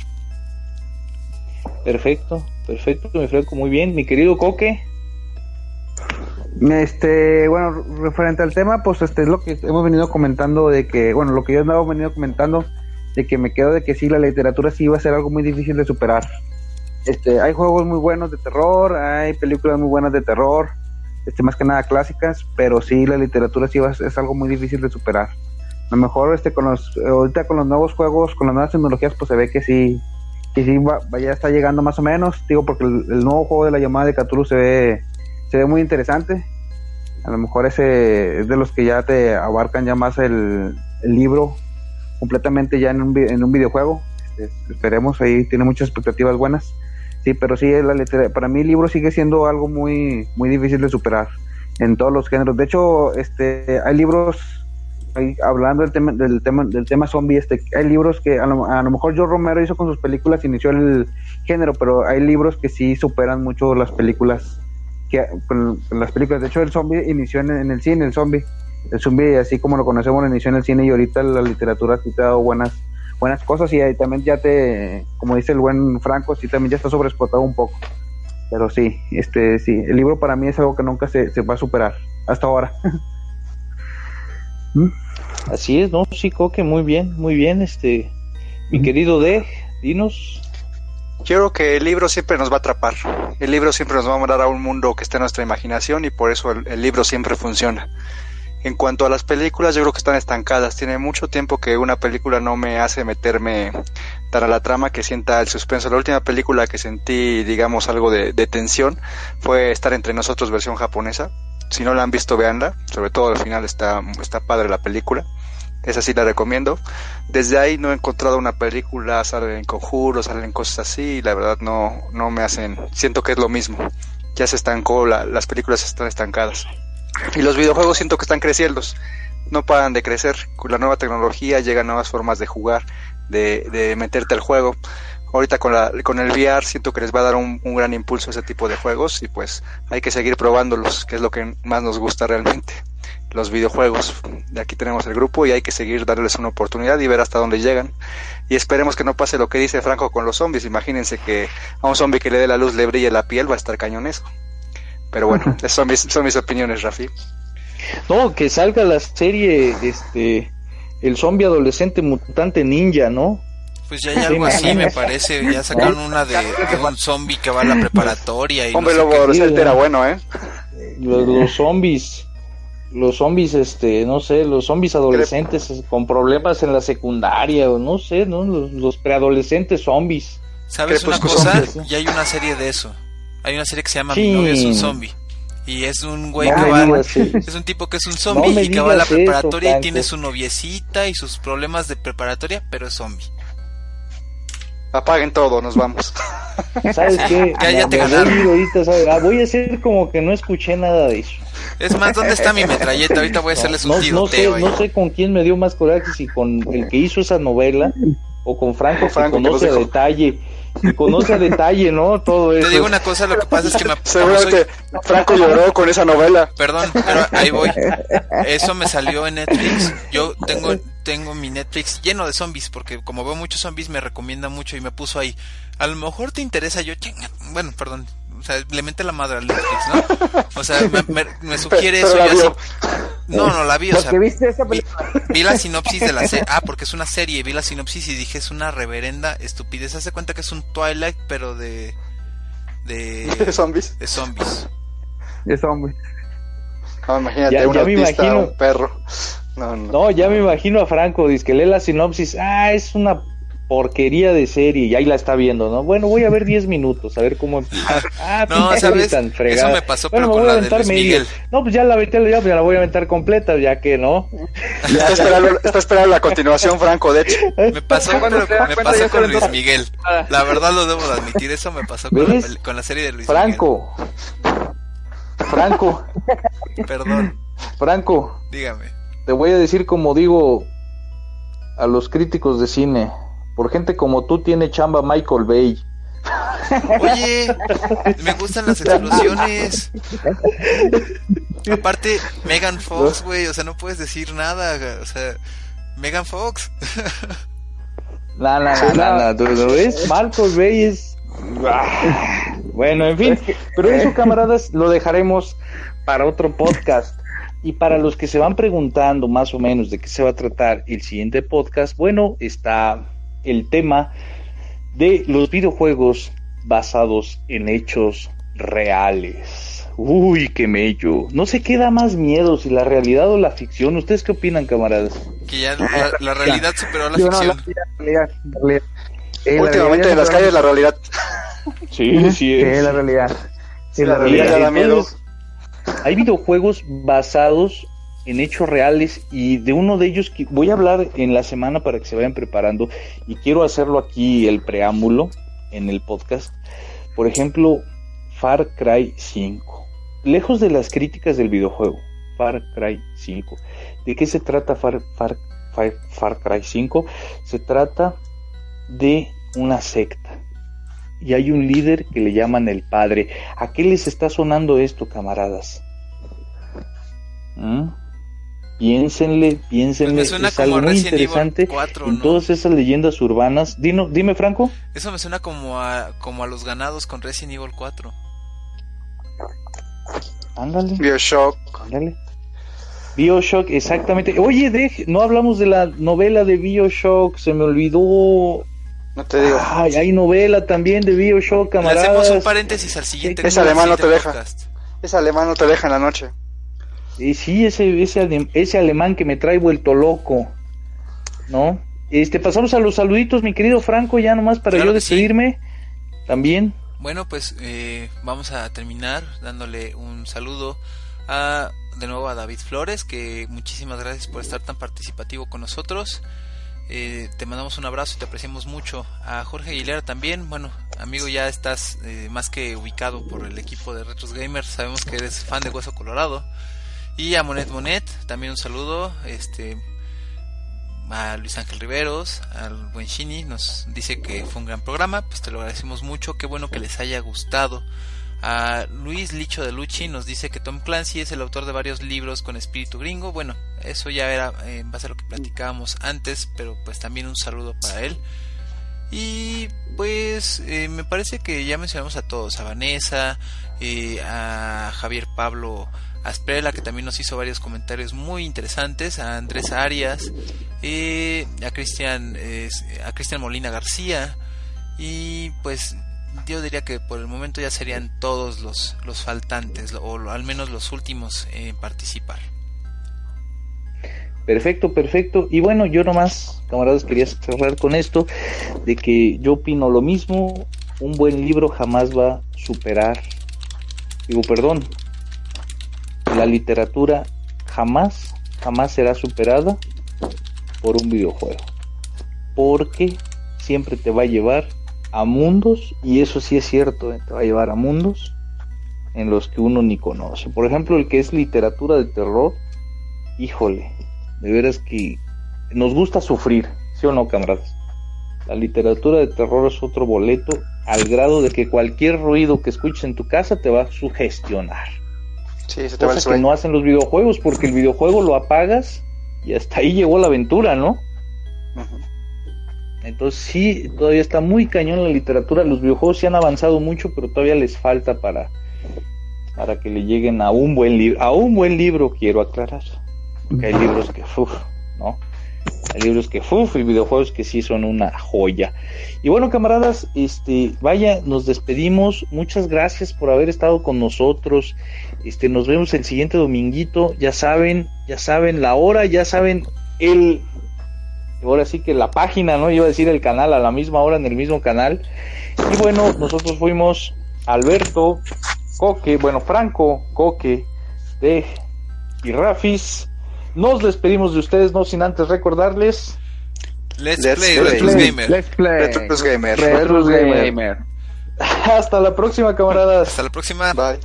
Perfecto, perfecto, me Franco, muy bien. Mi querido Coque. Este, bueno, referente al tema, pues este es lo que hemos venido comentando de que, bueno, lo que yo he venido comentando de que me quedo de que sí, la literatura sí va a ser algo muy difícil de superar. Este, hay juegos muy buenos de terror, hay películas muy buenas de terror, este, más que nada clásicas, pero sí, la literatura sí va, es algo muy difícil de superar. A lo mejor este, con los, ahorita con los nuevos juegos, con las nuevas tecnologías, pues se ve que sí, que sí va, ya está llegando más o menos, digo, porque el, nuevo juego de la llamada de Cthulhu se ve, se ve muy interesante. A lo mejor ese es de los que ya te abarcan ya más el, libro completamente ya en un, en un videojuego. Este, esperemos, ahí tiene muchas expectativas buenas. Sí, pero sí, la letra, para mí el libro sigue siendo algo muy, muy difícil de superar en todos los géneros. De hecho, este, hay libros hablando del tema del tema del tema zombie este hay libros que a lo, mejor Joe Romero hizo con sus películas inició el género pero hay libros que sí superan mucho las películas que las películas de hecho el zombie inició en, el cine el zombie el zombie así como lo conocemos inició en el cine y ahorita la literatura ha dado buenas buenas cosas y ahí también ya te como dice el buen Franco sí también ya está sobreexplotado un poco pero sí este sí el libro para mí es algo que nunca se, se va a superar hasta ahora ¿Mm? Así es, ¿no? Sí, Coque, muy bien, muy bien, este, mi querido De, dinos. Quiero que el libro siempre nos va a atrapar. El libro siempre nos va a mandar a un mundo que está en nuestra imaginación y por eso el, libro siempre funciona. En cuanto a las películas, yo creo que están estancadas. Tiene mucho tiempo que una película no me hace meterme dar a la trama que sienta el suspenso. La última película que sentí, digamos, algo de, tensión fue Estar entre nosotros versión japonesa si no la han visto, veanla. Sobre todo al final está, está padre la película. Esa sí la recomiendo. Desde ahí no he encontrado una película, salen conjuros, salen cosas así, y la verdad no, no me hacen. Siento que es lo mismo. Ya se estancó, las películas están estancadas. Y los videojuegos siento que están creciendo. No paran de crecer. Con la nueva tecnología llegan nuevas formas de jugar, de, de meterte al juego ahorita con, la, con el VR siento que les va a dar un, gran impulso ese tipo de juegos y pues hay que seguir probándolos, que es lo que más nos gusta realmente, los videojuegos. De aquí tenemos el grupo y hay que seguir darles una oportunidad y ver hasta dónde llegan. Y esperemos que no pase lo que dice Franco con los zombies. Imagínense que a un zombie que le dé la luz le brille la piel, va a estar cañones. Pero bueno, esas son mis, son mis opiniones, Rafi. No, que salga la serie, este, el zombie adolescente mutante ninja, ¿no? Pues ya hay algo así, me parece. Ya sacaron una de, un zombie que va a la preparatoria. Y Hombre, no era bueno, ¿eh? Los, zombies, los zombies, este, no sé, los zombies adolescentes con problemas en la secundaria, o no sé, ¿no? Los, preadolescentes zombies. ¿Sabes una cosa? Ya hay una serie de eso. Hay una serie que se llama Mi novio es un zombie. Y es un güey que va, es un tipo que es un zombie y que va a la preparatoria y tiene su noviecita y sus problemas de preparatoria, pero es zombie. Apaguen todo, nos vamos. ¿Sabes qué? Ya, te ah, voy a hacer como que no escuché nada de eso. Es más, ¿dónde está mi metralleta? Ahorita voy a hacerles un no, no sé, no sé con quién me dio más coraje, si con el que hizo esa novela o con Franco, Franco que conoce a detalle. Conoce a detalle, ¿no? Todo eso. Te digo una cosa, lo que pasa es que me... Seguramente Franco lloró con esa novela. Perdón, pero ahí voy. Eso me salió en Netflix. Yo tengo tengo mi Netflix lleno de zombies, porque como veo muchos zombies me recomienda mucho y me puso ahí. A lo mejor te interesa yo, bueno, perdón, o sea, le mente la madre al Netflix, ¿no? O sea, me, sugiere eso y así. No, no la vi, o sea, vi, la sinopsis de la serie. Ah, porque es una serie, vi la sinopsis y dije, es una reverenda estupidez. Hace cuenta que es un Twilight, pero de. de. zombies. De zombies. De zombies. imagínate, ya, un imagino... un perro. No, ya me imagino a Franco, dice que lee la sinopsis, ah, es una porquería de serie y ahí la está viendo, ¿no? Bueno, voy a ver 10 minutos, a ver cómo empieza. Ah, no, ¿sabes? Tan Eso me pasó, pero con la de Luis Miguel. No, pues ya la, ya, ya la voy a aventar completa, ya que no. está, esperando, está esperando la continuación, Franco, de hecho. Me pasó, me pasó con Luis Miguel. La verdad lo debo de admitir, eso me pasó con, la, con la, serie de Luis Franco. Miguel. Franco. Franco. Perdón. Franco. Dígame. Te voy a decir como digo a los críticos de cine. Por gente como tú tiene chamba Michael Bay. Oye, me gustan las explosiones. Aparte, Megan Fox, güey, o sea, no puedes decir nada, o sea, Megan Fox. No, no, no, no, no, ves? Michael Bay es... Bueno, en fin, pero eso, camaradas, lo dejaremos para otro podcast. Y para los que se van preguntando más o menos de qué se va a tratar el siguiente podcast, bueno, está el tema de los videojuegos basados en hechos reales. Uy, qué mello. No sé qué da más miedo, si la realidad o la ficción. ¿Ustedes qué opinan, camaradas? Que ya la, realidad superó a la ficción. Últimamente en las calles la realidad. Sí, sí es. la realidad. Sí, la realidad da miedo. Hay videojuegos basados en hechos reales y de uno de ellos que voy a hablar en la semana para que se vayan preparando y quiero hacerlo aquí el preámbulo en el podcast. Por ejemplo, Far Cry 5. Lejos de las críticas del videojuego, Far Cry 5. ¿De qué se trata Far, Far, Far, Cry 5? Se trata de una secta. Y hay un líder que le llaman el padre. ¿A qué les está sonando esto, camaradas? ¿Mm? Piénsenle, piénsenle, pues es algo muy interesante en todas esas leyendas urbanas. Dino, dime, Franco. Eso me suena como a, como a los ganados con Resident Evil 4. Ándale. Bioshock. Ándale. Bioshock, exactamente. Oye, de, no hablamos de la novela de Bioshock, se me olvidó. No te digo. Ay, hay novela también de Bioshock, camaradas. hacemos un paréntesis al siguiente. Es alemán no te deja. Es alemán no te deja en la noche. Y sí, ese, ese, ese alemán que me trae vuelto loco, ¿no? Este, pasamos a los saluditos, mi querido Franco, ya nomás para yo despedirme. También. Bueno, pues eh, vamos a terminar dándole un saludo a, de nuevo a David Flores, que muchísimas gracias por estar tan participativo con nosotros. Eh, te mandamos un abrazo y te apreciamos mucho. A Jorge Aguilera también, bueno, amigo, ya estás eh, más que ubicado por el equipo de Retros Gamers, sabemos que eres fan de Hueso Colorado. Y a Monet Monet, también un saludo. Este a Luis Ángel Riveros, al buen Shini, nos dice que fue un gran programa, pues te lo agradecemos mucho, qué bueno que les haya gustado. A Luis Licho de Luchi nos dice que Tom Clancy es el autor de varios libros con espíritu gringo. Bueno, eso ya era en base a lo que platicábamos antes, pero pues también un saludo para él. Y pues eh, me parece que ya mencionamos a todos, a Vanessa, eh, a Javier Pablo a que también nos hizo varios comentarios muy interesantes, a Andrés Arias, eh, a Cristian a Cristian Molina García y pues yo diría que por el momento ya serían todos los, los faltantes o al menos los últimos en participar. Perfecto, perfecto. Y bueno, yo nomás, camaradas, quería cerrar con esto, de que yo opino lo mismo, un buen libro jamás va a superar, digo, perdón, la literatura jamás, jamás será superada por un videojuego. Porque siempre te va a llevar a mundos, y eso sí es cierto, eh, te va a llevar a mundos en los que uno ni conoce. Por ejemplo, el que es literatura de terror, híjole, de veras que nos gusta sufrir, ¿sí o no, camaradas? La literatura de terror es otro boleto al grado de que cualquier ruido que escuches en tu casa te va a sugestionar. Sí, se te va que no hacen los videojuegos porque el videojuego lo apagas y hasta ahí llegó la aventura, ¿no? Entonces sí, todavía está muy cañón la literatura. Los videojuegos sí han avanzado mucho, pero todavía les falta para, para que le lleguen a un buen libro. A un buen libro quiero aclarar. Porque hay libros que, uff, ¿no? Hay libros que, uff, y videojuegos que sí son una joya. Y bueno, camaradas, este, vaya, nos despedimos. Muchas gracias por haber estado con nosotros. Este, nos vemos el siguiente dominguito. Ya saben, ya saben la hora, ya saben el. Ahora sí que la página, ¿no? Iba a decir el canal a la misma hora en el mismo canal. Y bueno, nosotros fuimos Alberto, Coque, bueno, Franco, Coque, de y Rafis. Nos despedimos de ustedes, no sin antes recordarles. Let's, play, Gamer. Let's play. Gamer. Gamer. Hasta la próxima, camaradas. Hasta la próxima. Bye.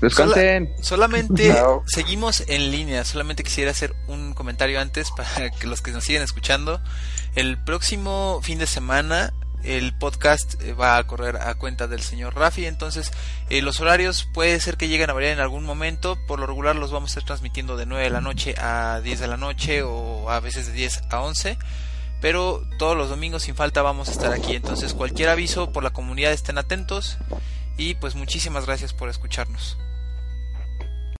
Descansen. solamente seguimos en línea. Solamente quisiera hacer un comentario antes para que los que nos siguen escuchando. El próximo fin de semana el podcast eh, va a correr a cuenta del señor Rafi. Entonces, eh, los horarios puede ser que lleguen a variar en algún momento. Por lo regular los vamos a estar transmitiendo de 9 de la noche a 10 de la noche o a veces de 10 a 11. Pero todos los domingos sin falta vamos a estar aquí. Entonces, cualquier aviso por la comunidad estén atentos. Y pues muchísimas gracias por escucharnos.